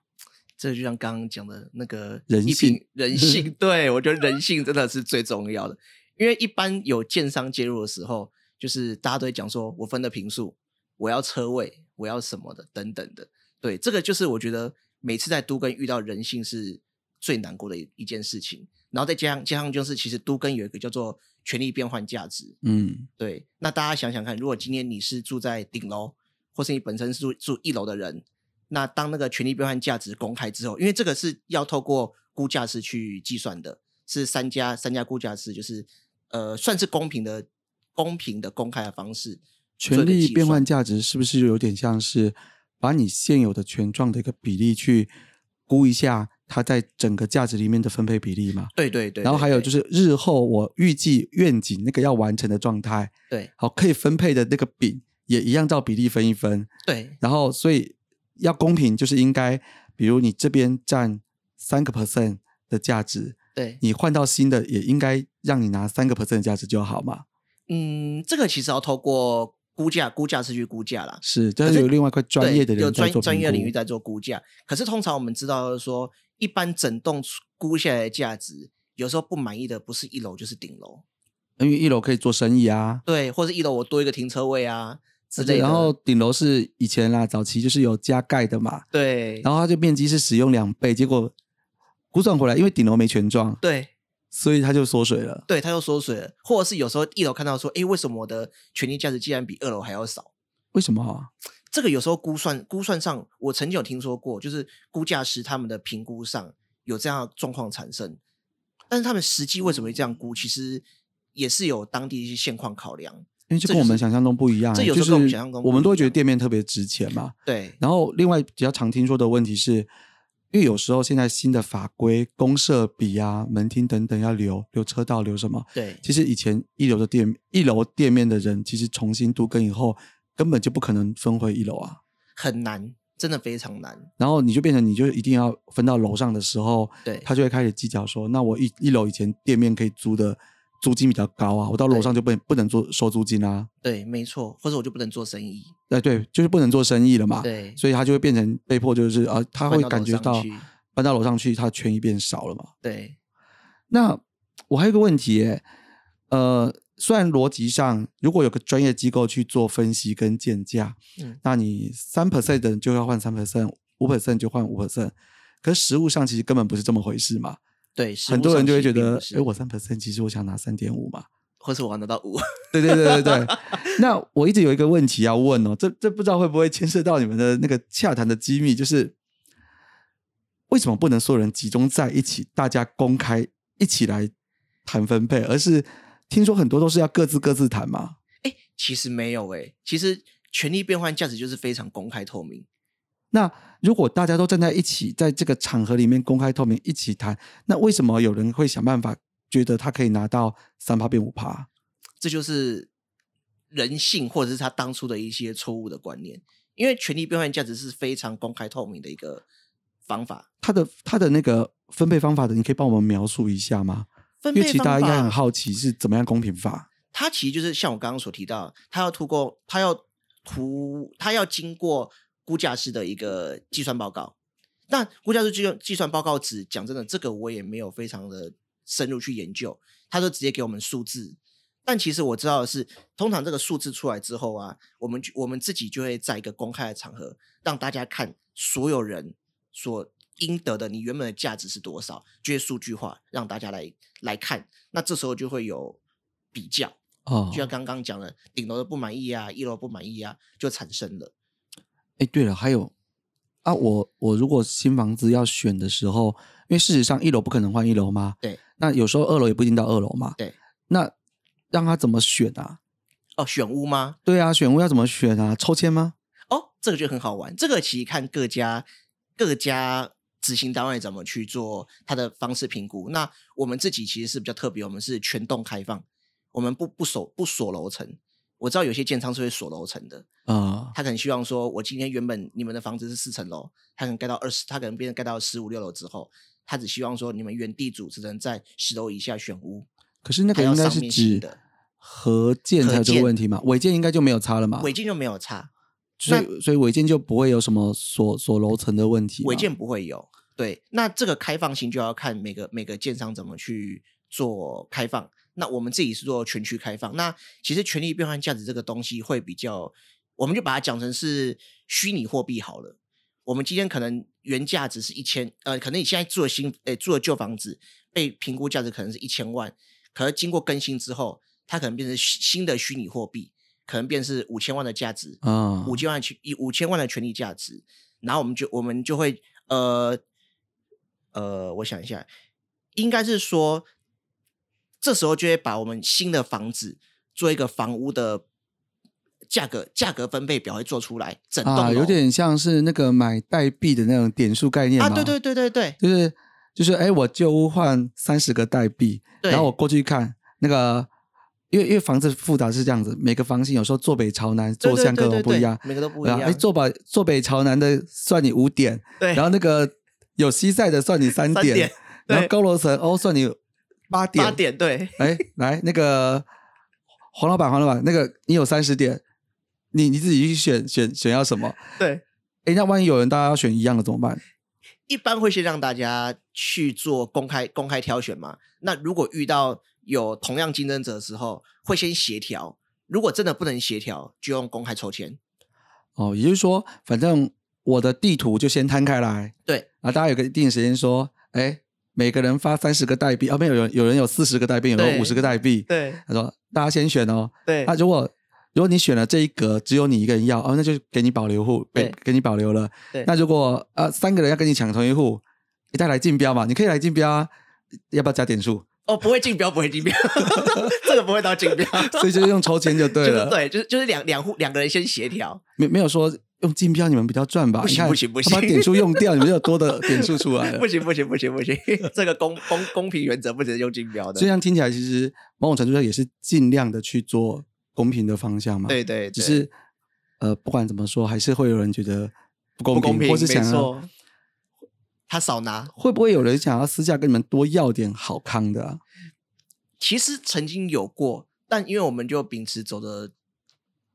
这就像刚刚讲的那个人性，人性，对我觉得人性真的是最重要的。因为一般有建商介入的时候，就是大家都会讲说，我分的平数，我要车位，我要什么的等等的。对，这个就是我觉得。每次在都跟遇到人性是最难过的一一件事情，然后再加上加上就是其实都跟有一个叫做权力变换价值，嗯，对。那大家想想看，如果今天你是住在顶楼，或是你本身是住住一楼的人，那当那个权利变换价值公开之后，因为这个是要透过估价师去计算的，是三家三家估价师，就是呃算是公平的公平的公开的方式。权利变换价值是不是有点像是？把你现有的权状的一个比例去估一下，它在整个价值里面的分配比例嘛？对对对。然后还有就是日后我预计愿景那个要完成的状态，对，好可以分配的那个饼也一样照比例分一分。对。然后所以要公平，就是应该，比如你这边占三个 percent 的价值，对，你换到新的也应该让你拿三个 percent 的价值就好嘛。嗯，这个其实要透过。估价估价是去估价啦，是，但是有另外一块专业的人有专专业领域在做估价。可是通常我们知道说，一般整栋估下来的价值，有时候不满意的不是一楼就是顶楼，因为一楼可以做生意啊，对，或者一楼我多一个停车位啊之类的。然后顶楼是以前啦，早期就是有加盖的嘛，对，然后它就面积是使用两倍，结果估算回来，因为顶楼没全装，对。所以它就缩水了，对，它就缩水了，或者是有时候一楼看到说，哎，为什么我的权利价值竟然比二楼还要少？为什么？这个有时候估算估算上，我曾经有听说过，就是估价师他们的评估上有这样状况产生，但是他们实际为什么会这样估，其实也是有当地一些现况考量，因为这跟我们想象中不一样，这有时候跟我们想象中，我们都会觉得店面特别值钱嘛，对。然后另外比较常听说的问题是。因为有时候现在新的法规，公设比啊、门厅等等要留留车道，留什么？对，其实以前一楼的店一楼店面的人，其实重新都跟以后，根本就不可能分回一楼啊，很难，真的非常难。然后你就变成你就一定要分到楼上的时候，对，他就会开始计较说，那我一一楼以前店面可以租的。租金比较高啊，我到楼上就不能不能做收租金啊。对，没错，或者我就不能做生意。哎，对，就是不能做生意了嘛。对，所以他就会变成被迫，就是啊，他会感觉到搬到楼上去，他的权益变少了嘛。对。那我还有个问题，哎，呃，虽然逻辑上，如果有个专业机构去做分析跟建价，嗯，那你三 percent 的就要换三 percent，五 percent 就换五 percent，可实物上其实根本不是这么回事嘛。对，很多人就会觉得，哎，我三 percent，其实我想拿三点五嘛，或是我拿到五。对对对对对。那我一直有一个问题要问哦，这这不知道会不会牵涉到你们的那个洽谈的机密，就是为什么不能所有人集中在一起，大家公开一起来谈分配，而是听说很多都是要各自各自谈嘛？哎，其实没有哎，其实权力变换价值就是非常公开透明。那如果大家都站在一起，在这个场合里面公开透明一起谈，那为什么有人会想办法觉得他可以拿到三趴变五趴？这就是人性，或者是他当初的一些错误的观念。因为权力变换价值是非常公开透明的一个方法。他的他的那个分配方法的，你可以帮我们描述一下吗？分配因为其实大家应该很好奇是怎么样公平法。他其实就是像我刚刚所提到，他要通过，他要图，他要经过估价师的一个计算报告。但估价师计算计算报告只，讲真的，这个我也没有非常的深入去研究，他就直接给我们数字。但其实我知道的是，通常这个数字出来之后啊，我们就我们自己就会在一个公开的场合，让大家看所有人所应得的你原本的价值是多少，这些数据化让大家来来看。那这时候就会有比较。哦就，像刚刚讲的，顶楼的不满意啊，一楼不满意啊，就产生了。哎，对了，还有啊，我我如果新房子要选的时候，因为事实上一楼不可能换一楼嘛，对，那有时候二楼也不一定到二楼嘛，对，那让他怎么选啊？哦，选屋吗？对啊，选屋要怎么选啊？抽签吗？哦，这个就很好玩。这个其实看各家各家执行单位怎么去做它的方式评估。那我们自己其实是比较特别，我们是全栋开放，我们不不锁不锁楼层。我知道有些建商是会锁楼层的，啊、他可能希望说，我今天原本你们的房子是四层楼，他可能盖到二十，他可能变成盖到十五六楼之后，他只希望说你们原地主只能在十楼以下选屋，可是那个应该是指的合建才有这个问题嘛？违建应该就没有差了嘛？违建就没有差，所以所以违建就不会有什么锁锁楼层的问题嘛。违建不会有。对，那这个开放性就要看每个每个建商怎么去做开放。那我们自己是做全区开放。那其实权利变换价值这个东西会比较，我们就把它讲成是虚拟货币好了。我们今天可能原价值是一千，呃，可能你现在住的新，诶，住的旧房子被评估价值可能是一千万，可是经过更新之后，它可能变成新的虚拟货币，可能变是五千万的价值，啊，五千万权以五千万的权利价值，然后我们就我们就会呃呃，我想一下，应该是说，这时候就会把我们新的房子做一个房屋的价格价格分配表会做出来，整栋有点像是那个买代币的那种点数概念嘛。啊，对对对对对。就是就是，哎，我旧屋换三十个代币，然后我过去看那个，因为因为房子复杂是这样子，每个房型有时候坐北朝南，坐向各对对对种不一样。每个都不一？样。哎，坐北坐北朝南的算你五点，对，然后那个有西晒的算你三点，三点然后高楼层哦算你八点。八点对哎，来那个黄老板，黄老板，那个你有三十点，你你自己去选选选要什么？对。哎，那万一有人大家要选一样的怎么办？一般会先让大家去做公开公开挑选嘛。那如果遇到有同样竞争者的时候，会先协调。如果真的不能协调，就用公开抽签。哦，也就是说，反正我的地图就先摊开来，对啊，大家有个一定的时间说，哎，每个人发三十个代币，啊，没有有人有人有四十个代币，有人五十个代币，对。他说大家先选哦，对。啊，如果如果你选了这一格，只有你一个人要，哦，那就给你保留户，给给你保留了。对。那如果呃三个人要跟你抢同一户，你再来竞标嘛，你可以来竞标啊，要不要加点数？哦，不会竞标，不会竞标，这个不会到竞标，所以就用抽签就对了，就是对，就是就是两两户两个人先协调。没没有说用竞标你们比较赚吧？不行你看不行不行把点数用掉，你们就有多的点数出来了不。行不行不行不行，这个公公公平原则不能用竞标的这。样听起来，其实某种程度上也是尽量的去做公平的方向嘛。对对，对只是呃，不管怎么说，还是会有人觉得不公平，不公平，或是想要。他少拿，会不会有人想要私下跟你们多要点好康的啊、其实曾经有过，但因为我们就秉持走的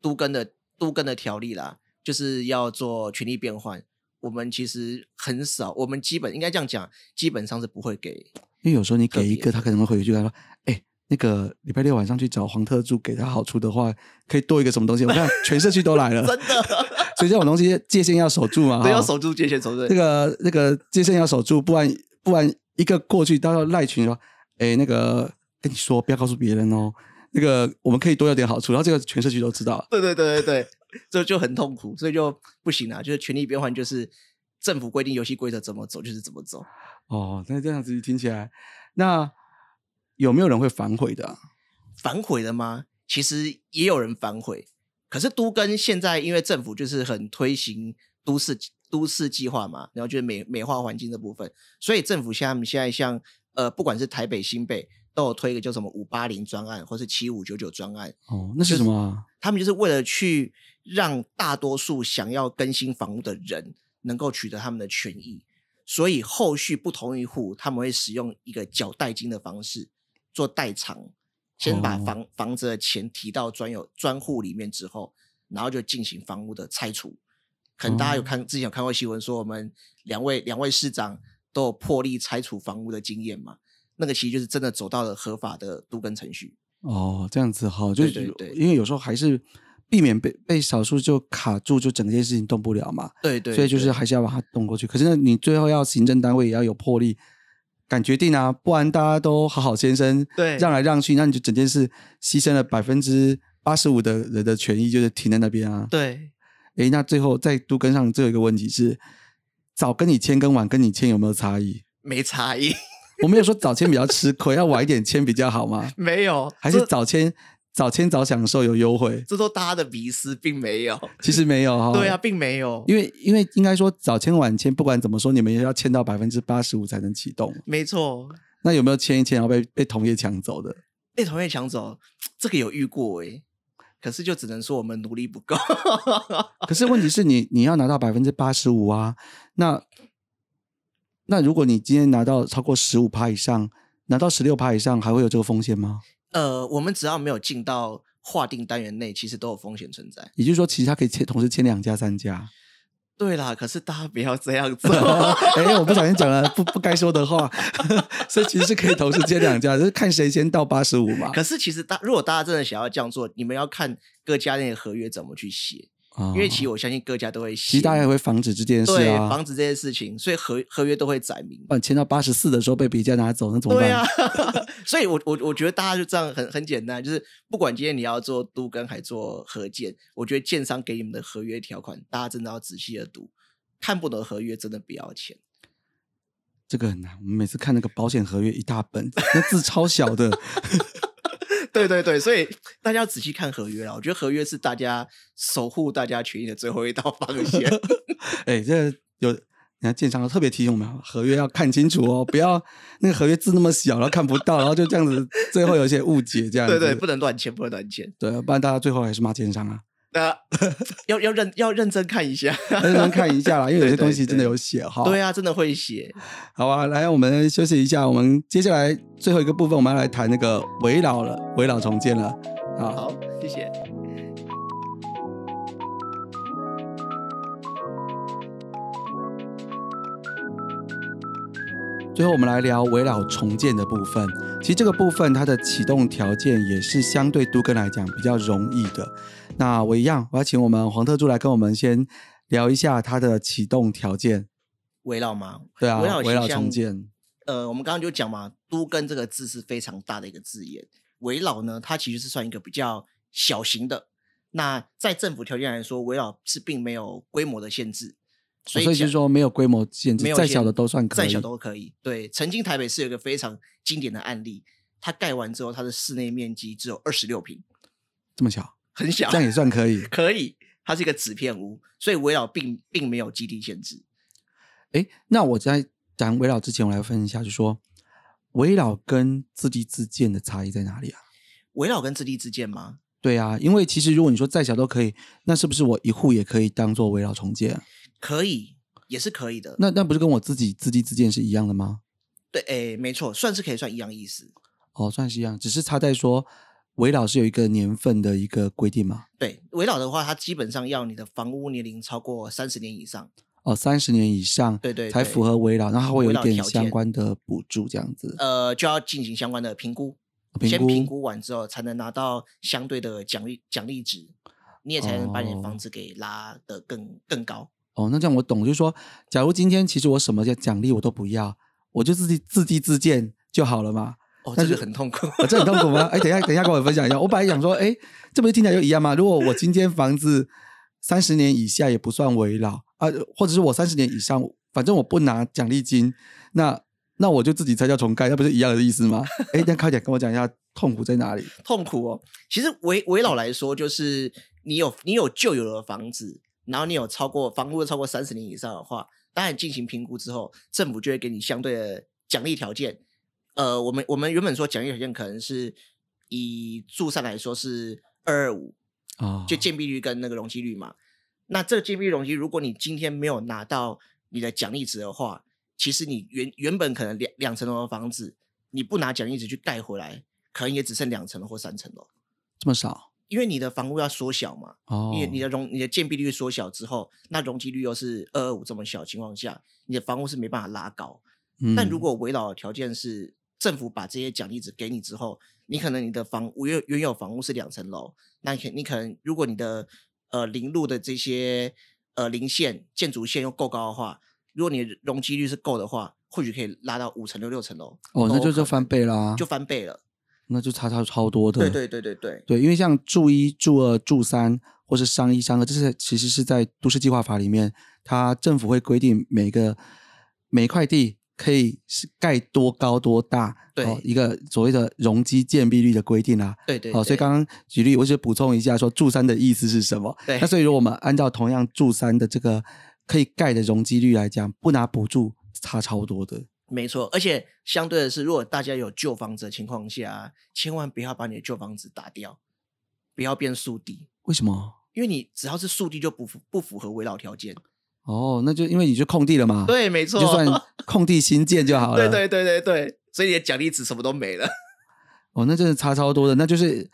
都根的都根的条例啦，就是要做权力变换。我们其实很少，我们基本应该这样讲，基本上是不会给。因为有时候你给一个，他可能会回去跟他说：“哎、那个礼拜六晚上去找黄特助，给他好处的话，可以多一个什么东西？我看 全社区都来了，真的，所以这种东西界限要守住嘛。对，要守住界限，守住那个那个界限要守住，不然不然一个过去，到时候赖群说：“哎、那个跟你说，不要告诉别人哦。那个我们可以多要点好处，然后这个全社区都知道。对对对对对，这就很痛苦，所以就不行啊。就是权力变换，就是政府规定游戏规则怎么走就是怎么走。哦，那这样子听起来，那有没有人会反悔的啊、反悔的吗？其实也有人反悔，可是都跟现在因为政府就是很推行都市都市计划嘛，然后就是美美化环境这部分，所以政府现在他们现在像呃，不管是台北、新北，都有推一个叫什么五八零专案，或是七五九九专案，哦，那是什么啊？他们就是为了去让大多数想要更新房屋的人能够取得他们的权益，所以后续不同一户他们会使用一个缴代金的方式做代偿，先把哦房、房子的钱提到专有专户里面之后，然后就进行房屋的拆除。可能大家有哦看、之前有看过新闻说，我们两位两位市长都有破例拆除房屋的经验嘛？那个其实就是真的走到了合法的都更程序。哦，这样子哈，就是因为有时候还是避免被被少数就卡住，就整件事情动不了嘛。对对所以就是还是要把它动过去。可是呢，你最后要行政单位也要有魄力，敢决定啊，不然大家都好好先生，对让来让去，那你就整件事牺牲了百分之八十五的人的权益，就是停在那边啊。对，诶，那最后再都跟上，最后一个问题是，早跟你签跟晚跟你签有没有差异？没差异，我没有说早签比较吃亏，要晚一点签比较好吗？没有，还是早签早签早享受有优惠？这都大家的迷思，并没有。其实没有哈、对啊，，并没有，因为因为应该说早签晚签，不管怎么说，你们也要签到百分之八十五才能启动。没错，那有没有签一签然后被被同业抢走的？被同业抢走，这个有遇过诶、可是就只能说我们努力不够。可是问题是你你要拿到百分之八十五啊，那那如果你今天拿到超过十五趴以上，拿到十六趴以上，还会有这个风险吗？呃，我们只要没有进到划定单元内，其实都有风险存在。也就是说，其实他可以签同时签两家、三家。对啦，可是大家不要这样子。哎、我不小心讲了不不该说的话，所以其实是可以同时签两家，就是看谁先到八十五嘛。可是其实大，如果大家真的想要这样做，你们要看各家那个合约怎么去写，因为其实哦我相信各家都会写。其实大家也会防止这件事对啊。防止这件事情，所以合合约都会载明。不然签到八十四的时候被别家拿走，那怎么办？对啊，所以我我我觉得大家就这样很很简单，就是不管今天你要做都跟还做合建，我觉得建商给你们的合约条款，大家真的要仔细的读，看不懂合约真的不要签。这个很难。我们每次看那个保险合约一大本，那字超小的。对对对，所以大家要仔细看合约啦。我觉得合约是大家守护大家权益的最后一道防线。哎、这个有，你看建商特别提醒我们，合约要看清楚哦，不要那个合约字那么小，然后看不到，然后就这样子，最后有一些误解，这样子。对对，不能乱签，不能乱签。对，不然大家最后还是骂建商啊。那要要认要认真看一下。认真看一下啦，因为有些 东西真的有写哈。对啊，真的会写。好啊，来，我们休息一下，我们接下来最后一个部分，我们要来谈那个围绕了，围绕重建了。好，好，谢谢。最后我们来聊围绕重建的部分。其实这个部分它的启动条件也是相对都根来讲比较容易的。那我一样，我要请我们黄特助来跟我们先聊一下它的启动条件。围绕吗？对啊，围绕重建。呃，我们刚刚就讲嘛，都根这个字是非常大的一个字眼。围绕呢，它其实是算一个比较小型的。那在政府条件来说，围绕是并没有规模的限制，所以哦所以就是讲说没有规模限制再小的都算可以。再小都可以。对，曾经台北市有一个非常经典的案例，它盖完之后，它的室内面积只有二十六平，这么小，很小，这样也算可以。可以。它是一个纸片屋，所以围绕并并没有基地限制。诶，那我在讲围绕之前，我来分一下，就说围绕跟自地自建的差异在哪里啊？围绕跟自地自建吗？对啊，因为其实如果你说再小都可以，那是不是我一户也可以当做围绕重建啊？可以，也是可以的。那那不是跟我自己自立自建是一样的吗？对，哎，没错，算是可以算一样意思。哦，算是一样，只是差在说围老是有一个年份的一个规定嘛。对，围老的话，它基本上要你的房屋年龄超过三十年以上。哦，三十年以上，对对对才符合围绕，然后它会有一点相关的补助这样子。呃，就要进行相关的评估，先评估评估完之后，才能拿到相对的奖励奖励值，你也才能把你的哦房子给拉得更更高。哦，那这样我懂，就是说，假如今天其实我什么叫奖励我都不要，我就自己自地自建就好了嘛。哦，这那就很痛苦。啊，这很痛苦吗？哎，等一下，等一下，跟我分享一下。我本来想说，哎，这不是听起来就一样吗？如果我今天房子三十年以下也不算围绕啊，或者是我三十年以上，反正我不拿奖励金，那那我就自己拆掉重盖，那不是一样的意思吗？哎，那快点跟我讲一下痛苦在哪里？痛苦哦。其实围围绕来说，就是你有你有旧有的房子，然后你有超过房屋超过三十年以上的话，当然进行评估之后，政府就会给你相对的奖励条件。呃，我们我们原本说奖励条件可能是以住上来说是二二五，啊，就建蔽率跟那个容积率嘛。那这个建蔽率容积，如果你今天没有拿到你的奖励值的话，其实你原原本可能两两层楼的房子，你不拿奖励值去盖回来，可能也只剩两层楼或三层楼，这么少因为你的房屋要缩小嘛。哦，因为你的容你的建蔽率缩小之后，那容积率又是二二五这么小情况下，你的房屋是没办法拉高。但如嗯果围绕的条件是政府把这些奖励值给你之后，你可能你的房屋原原有房屋是两层楼，那你可你可能如果你的呃邻路的这些呃零线建筑线又够高的话，如果你的容积率是够的话，或许可以拉到五层六六层楼。哦，那就就都有可能翻倍啦，就翻倍了。那就差差超多的，对对对对对，对，因为像住一、住二、住三，或是商一、商二，这是其实是在都市计划法里面，它政府会规定每个每一块地可以是盖多高多大，对哦，一个所谓的容积建蔽率的规定啊。对对好、所以刚刚举例，我就补充一下，说住三的意思是什么？对那所以如果我们按照同样住三的这个可以盖的容积率来讲，不拿补助差超多的。没错，而且相对的是，如果大家有旧房子的情况下，千万不要把你的旧房子打掉，不要变速地，为什么？因为你只要是速地就不符不符合围绕条件。哦，那就因为你就空地了嘛，，对，没错，就 算空地新建就好了。对对对对对，所以你的奖励值什么都没了。哦，那真的差超多的，那就是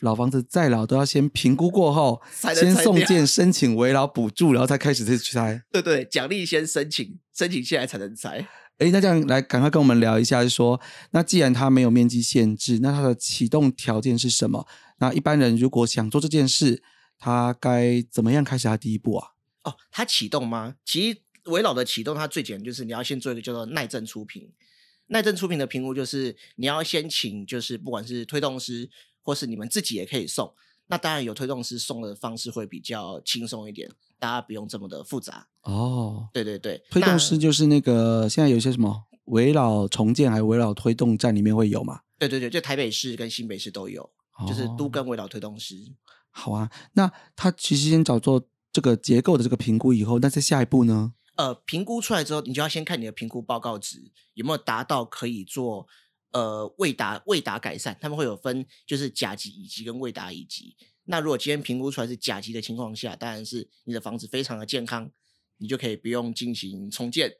老房子再老都要先评估过后，才能先送件申请围绕补助，然后才开始去拆。对对，奖励先申请，申请下来才能拆。诶，那这样来赶快跟我们聊一下，是说，那既然它没有面积限制，那它的启动条件是什么？那一般人如果想做这件事，他该怎么样开始他第一步啊？哦，它启动吗？其实围绕的启动，它最简单就是你要先做一个叫做耐震出品。耐震出品的评估就是你要先请，就是不管是推动师或是你们自己也可以送。那当然有推动师送的方式会比较轻松一点，大家不用这么的复杂。哦，对对对，推动那师就是那个现在有一些什么围绕重建还有围绕推动站里面会有嘛？对对对，就台北市跟新北市都有，就是都哦跟围绕推动师。好啊，那他其实先找做这个结构的这个评估以后，那在下一步呢？呃，评估出来之后，你就要先看你的评估报告值有没有达到可以做呃未达未达改善，他们会有分就是甲级、乙级跟未达乙级。那如果今天评估出来是甲级的情况下，当然是你的房子非常的健康，你就可以不用进行重建。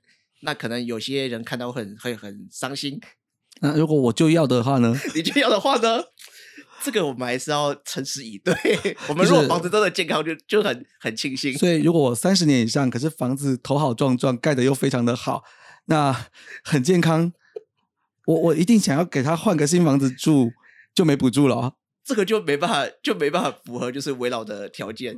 那可能有些人看到会很会很伤心，那如果我就要的话呢？你就要的话呢，这个我们还是要诚实以对。我们如果房子真的健康就，就很很庆幸。所以如果我三十年以上，可是房子头好壮壮，盖的又非常的好，那很健康，我我一定想要给他换个新房子住，就没补助了啊。这个就没办法，就没办法符合就是围绕的条件。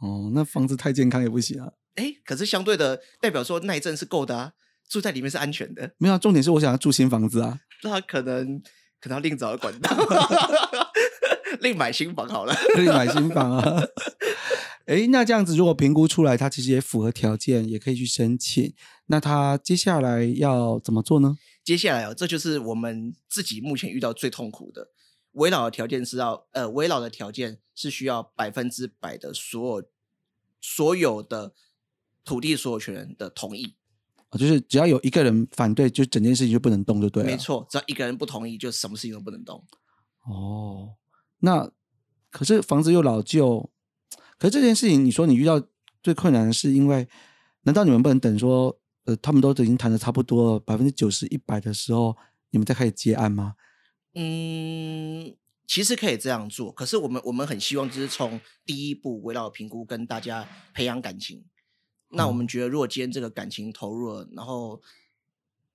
哦，那房子太健康也不行啊。哎，可是相对的，代表说耐震是够的啊，住在里面是安全的。没有啊，重点是我想要住新房子啊。那可能可能要另找个管道，另买新房好了。可以买新房啊。哎，那这样子，如果评估出来他其实也符合条件，也可以去申请。那他接下来要怎么做呢？接下来哦，这就是我们自己目前遇到最痛苦的。围绕的条件是要，呃，围绕的条件是需要百分之百的所有所有的土地所有权人的同意。啊，就是只要有一个人反对，就整件事情就不能动，就对了。没。错，只要一个人不同意，就什么事情都不能动。哦，那可是房子又老旧，可是这件事情，你说你遇到最困难的是因为，难道你们不能等说，呃，他们都已经谈的差不多了，百分之九十、一百的时候，你们再开始接案吗？嗯，其实可以这样做，可是我们我们很希望就是从第一步围绕评估跟大家培养感情。那我们觉得，如果今天这个感情投入了，然后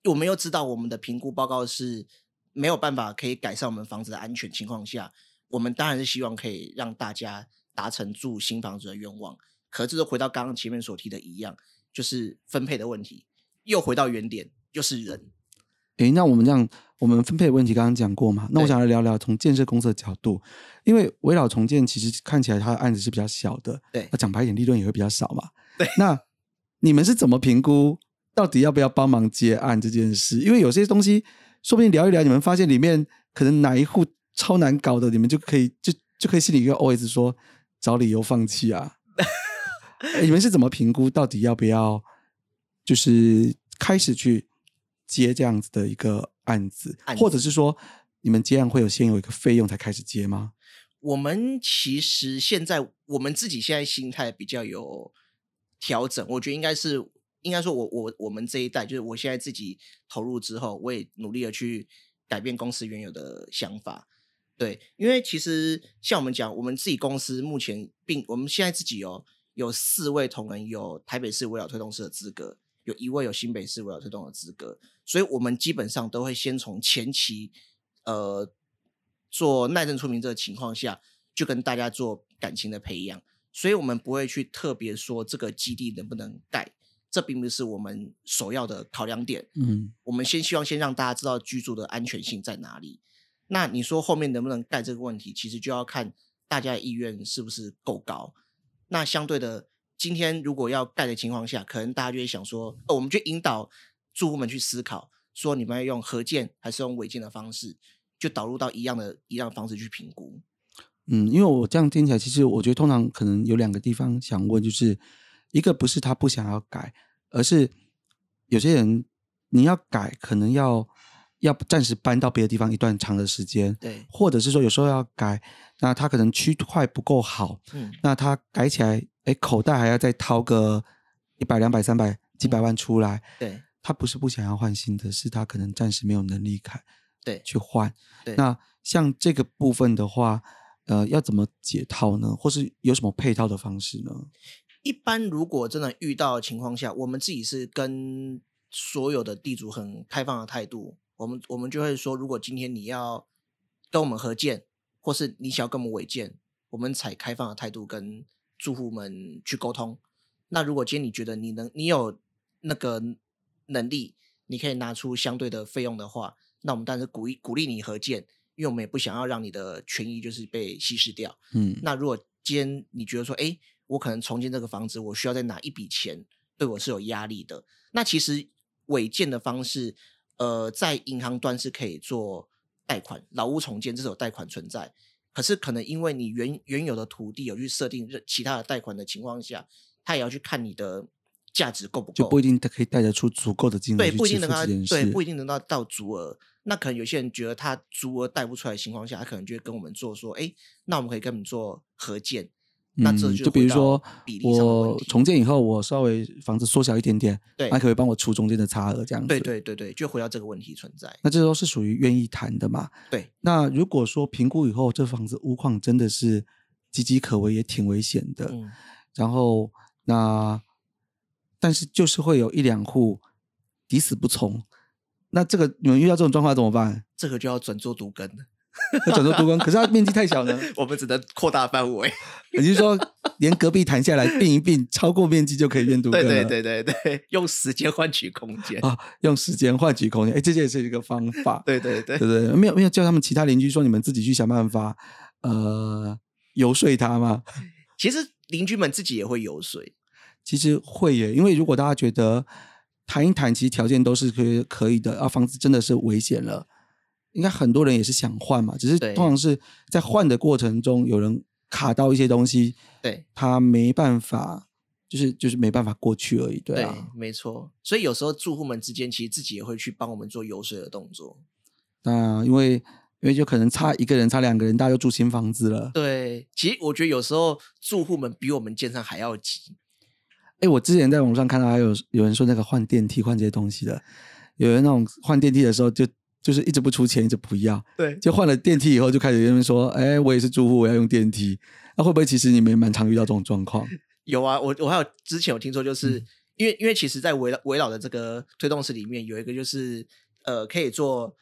我们又知道我们的评估报告是没有办法可以改善我们房子的安全情况下，我们当然是希望可以让大家达成住新房子的愿望。可是，就回到刚刚前面所提的一样，就是分配的问题，又回到原点，又是人。诶，那我们这样，我们分配的问题刚刚讲过嘛？那我想来聊聊从建设公司的角度，因为围绕重建其实看起来它的案子是比较小的，对那讲白一点，利润也会比较少嘛。对，那你们是怎么评估到底要不要帮忙接案这件事？因为有些东西说不定聊一聊，你们发现里面可能哪一户超难搞的，你们就可以就就可以心里一个 OS 说找理由放弃啊。哎你们是怎么评估到底要不要就是开始去接这样子的一个案子，案或者是说你们接案会有先有一个费用才开始接吗？我们其实现在我们自己现在心态比较有调整，我觉得应该是应该说我我我们这一代，就是我现在自己投入之后，我也努力的去改变公司原有的想法。对，因为其实像我们讲，我们自己公司目前并我们现在自己有有四位同仁有台北市围绕推动师的资格，有一位有新北市围绕推动的资格，所以我们基本上都会先从前期呃做耐震出名这个情况下，就跟大家做感情的培养，所以我们不会去特别说这个基地能不能盖，这并不是我们首要的考量点。嗯，我们先希望先让大家知道居住的安全性在哪里。那你说后面能不能盖这个问题，其实就要看大家的意愿是不是够高。那相对的，今天如果要盖的情况下，可能大家就会想说，呃，我们就引导住户们去思考，说你们要用合建还是用违建的方式，就导入到一样的一样的方式去评估。嗯，因为我这样听起来，其实我觉得通常可能有两个地方想问，就是一个不是他不想要改，而是有些人你要改，可能要要暂时搬到别的地方一段长的时间，对，或者是说有时候要改，那他可能区块不够好，嗯，那他改起来，哎，口袋还要再掏个一百、两百、三百、几百万出来，对，他不是不想要换新的，是他可能暂时没有能力开对，去换。对那像这个部分的话，呃，要怎么解套呢？或是有什么配套的方式呢？一般如果真的遇到的情况下，我们自己是跟所有的地主很开放的态度，我们我们就会说，如果今天你要跟我们合建，或是你想要跟我们违建，我们采开放的态度跟住户们去沟通。那如果今天你觉得你能，你有那个能力，你可以拿出相对的费用的话，那我们当然是鼓励鼓励你合建，因为我们也不想要让你的权益就是被稀释掉。嗯，那如果今天你觉得说，哎，我可能重建这个房子，我需要再拿一笔钱，对我是有压力的。那其实违建的方式，呃，在银行端是可以做贷款，老屋重建这是有贷款存在。可是可能因为你原原有的土地有去设定任其他的贷款的情况下，他也要去看你的价值够不够，就不一定可以贷得出足够的金额对，不一定能到对，不一定能到到足额。那可能有些人觉得他足额贷不出来的情况下，他可能就会跟我们做说，哎，那我们可以跟你们做合建。那这嗯，就比如说我重建以后，我稍微房子缩小一点点，对那可以帮我出中间的差额这样子？对对对对，就回到这个问题存在。那这都是属于愿意谈的嘛？对，那如果说评估以后，这房子屋况真的是岌岌可危，也挺危险的，嗯，然后那但是就是会有一两户抵死不从，那这个你们遇到这种状况怎么办？这个就要转做独根了，要转做多功，可是它面积太小呢？我们只能扩大范围。也就是说，连隔壁谈下来并一并，超过面积就可以变独根了。对对对对对，用时间换取空间。啊，用时间换取空间，哎，这也是一个方法。对对对对对，没有没有叫他们其他邻居说你们自己去想办法，呃，游说他吗？其实邻居们自己也会游说。其实会耶，因为如果大家觉得谈一谈，其实条件都是可以可以的，啊，房子真的是危险了，应该很多人也是想换嘛，只是通常是在换的过程中有人卡到一些东西，对他没办法，就是就是没办法过去而已，对啊。没错。所以有时候住户们之间其实自己也会去帮我们做游说的动作。那因为因为就可能差一个人，差两个人，大家就住新房子了。对，其实我觉得有时候住户们比我们建商还要急。哎，我之前在网上看到还有有人说那个换电梯换这些东西的，有人那种换电梯的时候就就是一直不出钱，一直不要，对就换了电梯以后就开始有人说，哎，我也是住户，我要用电梯。那会不会其实你们也蛮常遇到这种状况？有啊，我我还有之前有听说，就是、嗯因为因为其实，在围绕围绕的这个推动式里面，有一个就是呃，可以做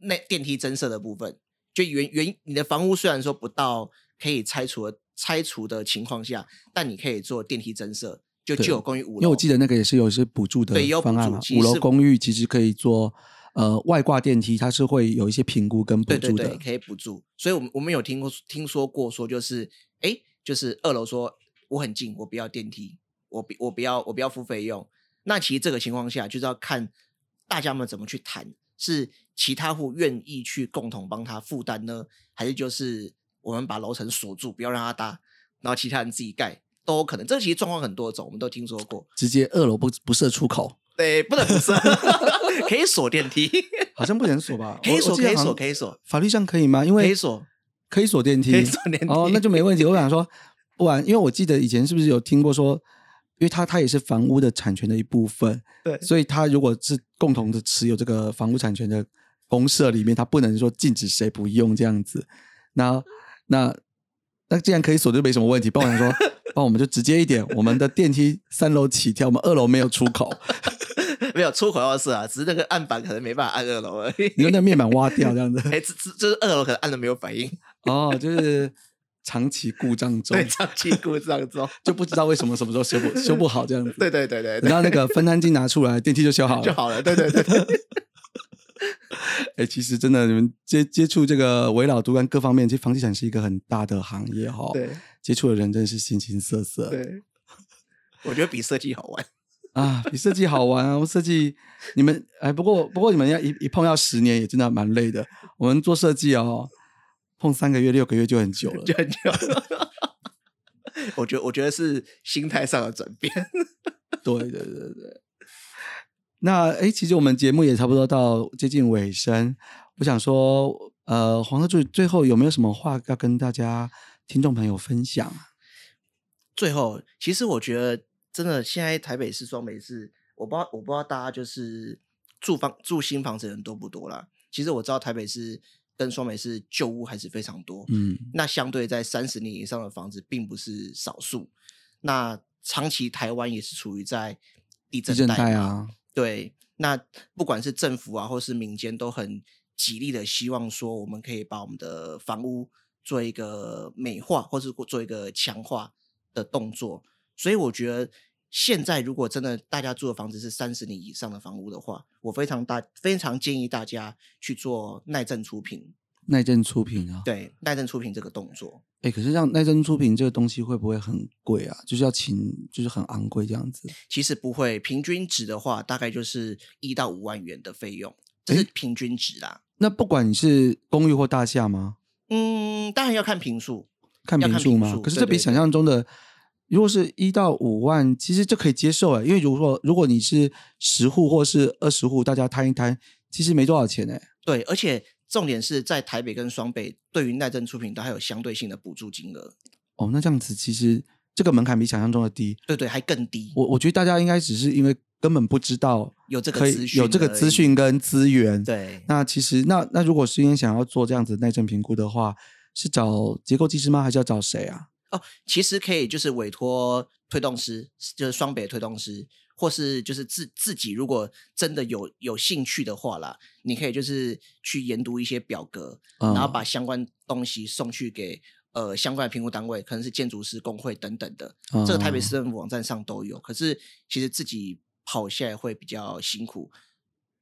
那电梯增设的部分。就原原你的房屋虽然说不到可以拆除的拆除的情况下，但你可以做电梯增设，就对就有公寓五楼。因为我记得那个也是有一些补助的对也有补方案五楼公寓其实可以做呃外挂电梯，它是会有一些评估跟补助的。对对对，可以补助。所以我们我们有听过听说过说，就是哎，就是二楼说我很近，我不要电梯，我不我不要我不要付费用。那其实这个情况下，就是要看大家们怎么去谈，是其他户愿意去共同帮他负担呢，还是就是我们把楼层锁住，不要让他搭，然后其他人自己盖，都有可能。这其实状况很多种，我们都听说过。直接二楼不不设出口，对，不能不设，可以锁电梯，好像不能锁吧？可以锁，可以锁，可以锁，法律上可以吗？因为可以锁，可以锁电梯，可以锁电梯。哦，那就没问题。我想说，不然，因为我记得以前是不是有听过说，因为它它也是房屋的产权的一部分，对所以它如果是共同的持有这个房屋产权的公社里面，它不能说禁止谁不用这样子。那那那既然可以锁，就没什么问题。帮我想说，帮我们就直接一点，我们的电梯三楼起跳，我们二楼没有出口，没有出口要设啊，只是那个案板可能没办法按二楼而已。你用那面板挖掉这样子。哎，这这这是二楼可能按了没有反应，哦，就是长期故障中 对，，长期故障中。就不知道为什么什么时候修不修不好这样子。对对对对对，等到那个分摊金拿出来，电梯就修好了。就好了。对对对对，哎、其实真的，你们接接触这个围绕都跟各方面，其实房地产是一个很大的行业哈、对接触的人真的是形形色色。对，我觉得比设计好玩。啊，比设计好玩啊！我设计你们哎，不过不过你们要一一碰要十年，也真的蛮累的。我们做设计哦，碰三个月、六个月就很久了 就。很久。我觉得，我觉得是心态上的转变。对对对对。那哎，其实我们节目也差不多到接近尾声，我想说，呃，黄特助最后有没有什么话要跟大家听众朋友分享啊？最后，其实我觉得真的，现在台北市、双北市，我不知道，我不知道大家就是住房住新房子的人多不多啦。其实我知道台北市跟双北市旧屋还是非常多，嗯，那相对在三十年以上的房子并不是少数。那长期台湾也是处于在地震地震带啊，对，那不管是政府啊，或是民间，都很极力的希望说，我们可以把我们的房屋做一个美化，或是做一个强化的动作。所以我觉得，现在如果真的大家住的房子是三十年以上的房屋的话，我非常大非常建议大家去做耐震出品，耐震出品啊。对耐震出品这个动作。哎，可是像耐震出品这个东西会不会很贵啊？就是要请，就是很昂贵这样子。其实不会，平均值的话，大概就是一到五万元的费用，这是平均值啦。那不管你是公寓或大厦吗？嗯，当然要看平数。看要平数吗？可是这比想象中的，如果是一到五万，其实这可以接受哎，因为如果如果你是十户或是二十户，大家摊一摊，其实没多少钱哎。对，而且重点是在台北跟双北，对于耐震出品都还有相对性的补助金额。哦，那这样子其实这个门槛比想象中的低。对对，还更低。我我觉得大家应该只是因为根本不知道有这个资讯有这个资讯跟资源。，对，那其实那那如果是因为想要做这样子耐震评估的话，是找结构技师吗？还是要找谁啊？哦，其实可以就是委托推动师，就是双北推动师，或是就是自自己如果真的有有兴趣的话啦，你可以就是去研读一些表格，嗯然后把相关东西送去给呃相关的评估单位，可能是建筑师工会等等的，这个台北嗯市政府网站上都有。可是其实自己跑下来会比较辛苦。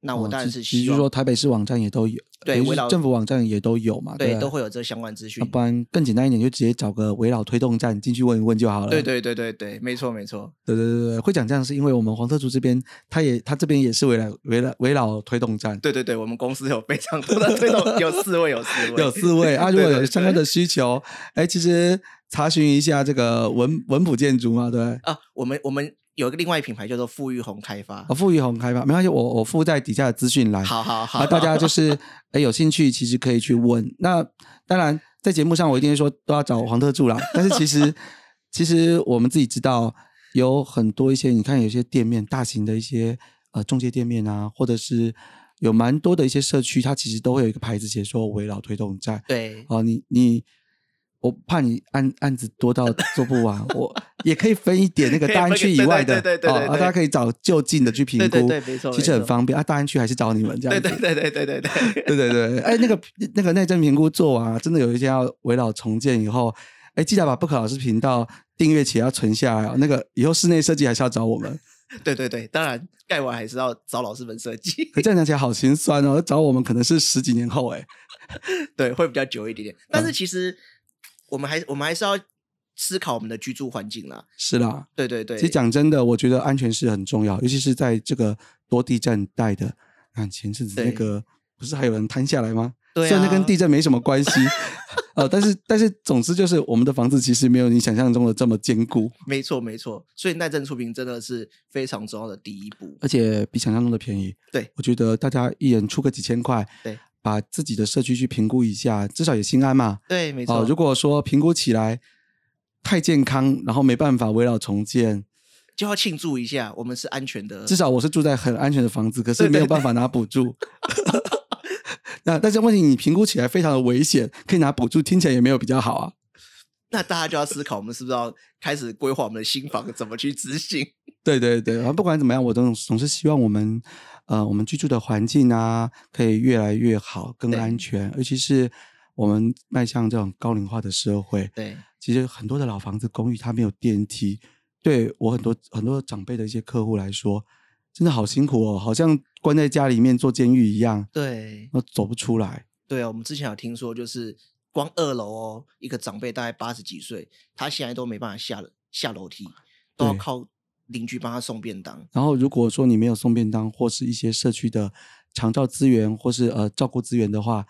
那我哦当然是希望说台北市网站也都有，对围绕政府网站也都有嘛，对不都会有这相关资讯要。不然更简单一点，就直接找个围绕推动站进去问一问就好了。对对对对对，没错没错。对对对对，会讲这样是因为我们黄特族这边，他也他这边也是围绕围绕围绕推动站，对对对，我们公司有非常多的推动，有四位，有四位，有四位啊。如果有相关的需求，哎，其实查询一下这个文文普建筑嘛，对？啊，我们我们有一个另外一品牌叫做富裕红开发啊，，富裕红开发没关系，我我附在底下的资讯栏。好好好，啊，大家就是哎有兴趣，其实可以去问。那当然，在节目上我一定会说都要找黄特助啦。但是其实 其实我们自己知道，有很多一些你看有些店面，大型的一些呃中介店面啊，或者是有蛮多的一些社区，它其实都会有一个牌子写说围绕推动站。对哦，你你。我怕你案案子多到做不完，我也可以分一点那个大安可以分给区以外的，哦，对对大家可以找就近的去评估，对对对没错其实很方便啊。大安区还是找你们这样子，对对对对对对对，对对 对，哎，那个那个内政评估做完、啊，真的有一天要围绕重建以后，哎，记得把不可老师频道订阅起来，要存下来、哦。那个以后室内设计还是要找我们，对对对，当然盖完还是要找老师们设计，可这样讲起来好心酸哦。找我们可能是十几年后，哎，对，会比较久一点点。但嗯是其实我们还我们还是要思考我们的居住环境啦。是啦。对对对，其实讲真的，我觉得安全是很重要，尤其是在这个多地震带的。看前阵子那对个不是还有人瘫下来吗？对虽然那跟啊地震没什么关系 呃，但是但是总之就是我们的房子其实没有你想象中的这么坚固，没错没错，所以耐震出品真的是非常重要的第一步。而且比想象中的便宜。对，我觉得大家一人出个几千块，对，把自己的社区去评估一下，至少也心安嘛。对，没哦、错。如果说评估起来太健康，然后没办法围绕重建，就要庆祝一下，我们是安全的。至少我是住在很安全的房子，可是没有办法拿补助。那但是问题，你评估起来非常的危险，可以拿补助，听起来也没有比较好啊。那大家就要思考，我们是不是要开始规划我们的新房怎么去执行？对对对，然后不管怎么样，我总总是希望我们呃我们居住的环境啊，可以越来越好，更安全，尤其是我们迈向这种高龄化的社会。对，其实很多的老房子公寓它没有电梯，对我很多很多长辈的一些客户来说，真的好辛苦哦，好像关在家里面做监狱一样，对，都走不出来。对啊，我们之前有听说，就是光二楼哦，一个长辈大概八十几岁，他现在都没办法下下楼梯，都要靠邻居帮他送便当。然后如果说你没有送便当，或是一些社区的长照资源，或是呃照顾资源的话，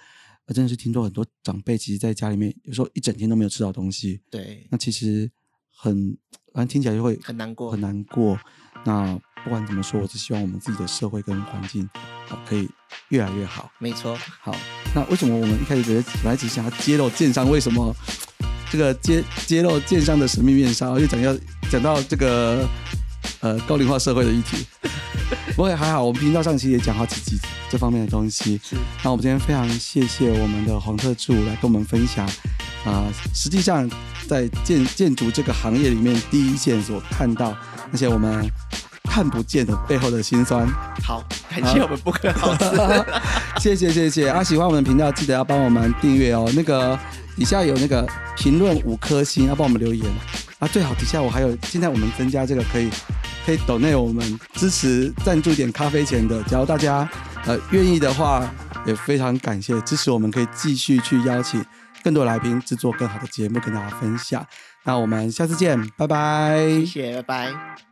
呃真的是听说很多长辈其实在家里面有时候一整天都没有吃到东西，对，那其实很，反正听起来就会很难过很难过。那不管怎么说，我是希望我们自己的社会跟环境啊、可以越来越好。没错。好，那为什么我们一开始觉得本来只想要揭露建商为什么这个揭揭露建商的神秘面纱，又讲要讲到这个呃高龄化社会的议题。不过还好，我们频道上其实也讲好几集这方面的东西。是那我们今天非常谢谢我们的黄特助来跟我们分享啊、实际上在建建筑这个行业里面第一线所看到那些我们看不见的背后的辛酸。好，感谢我们不可老师。谢谢谢谢啊！喜欢我们的频道，记得要帮我们订阅哦。那个底下有那个评论五颗星，要帮我们留言啊。最好底下我还有，现在我们增加这个可以可以抖内我们支持赞助点咖啡钱的，只要大家呃愿意的话，也非常感谢支持我们，可以继续去邀请更多来宾制作更好的节目跟大家分享。那我们下次见，拜拜。谢谢，拜拜。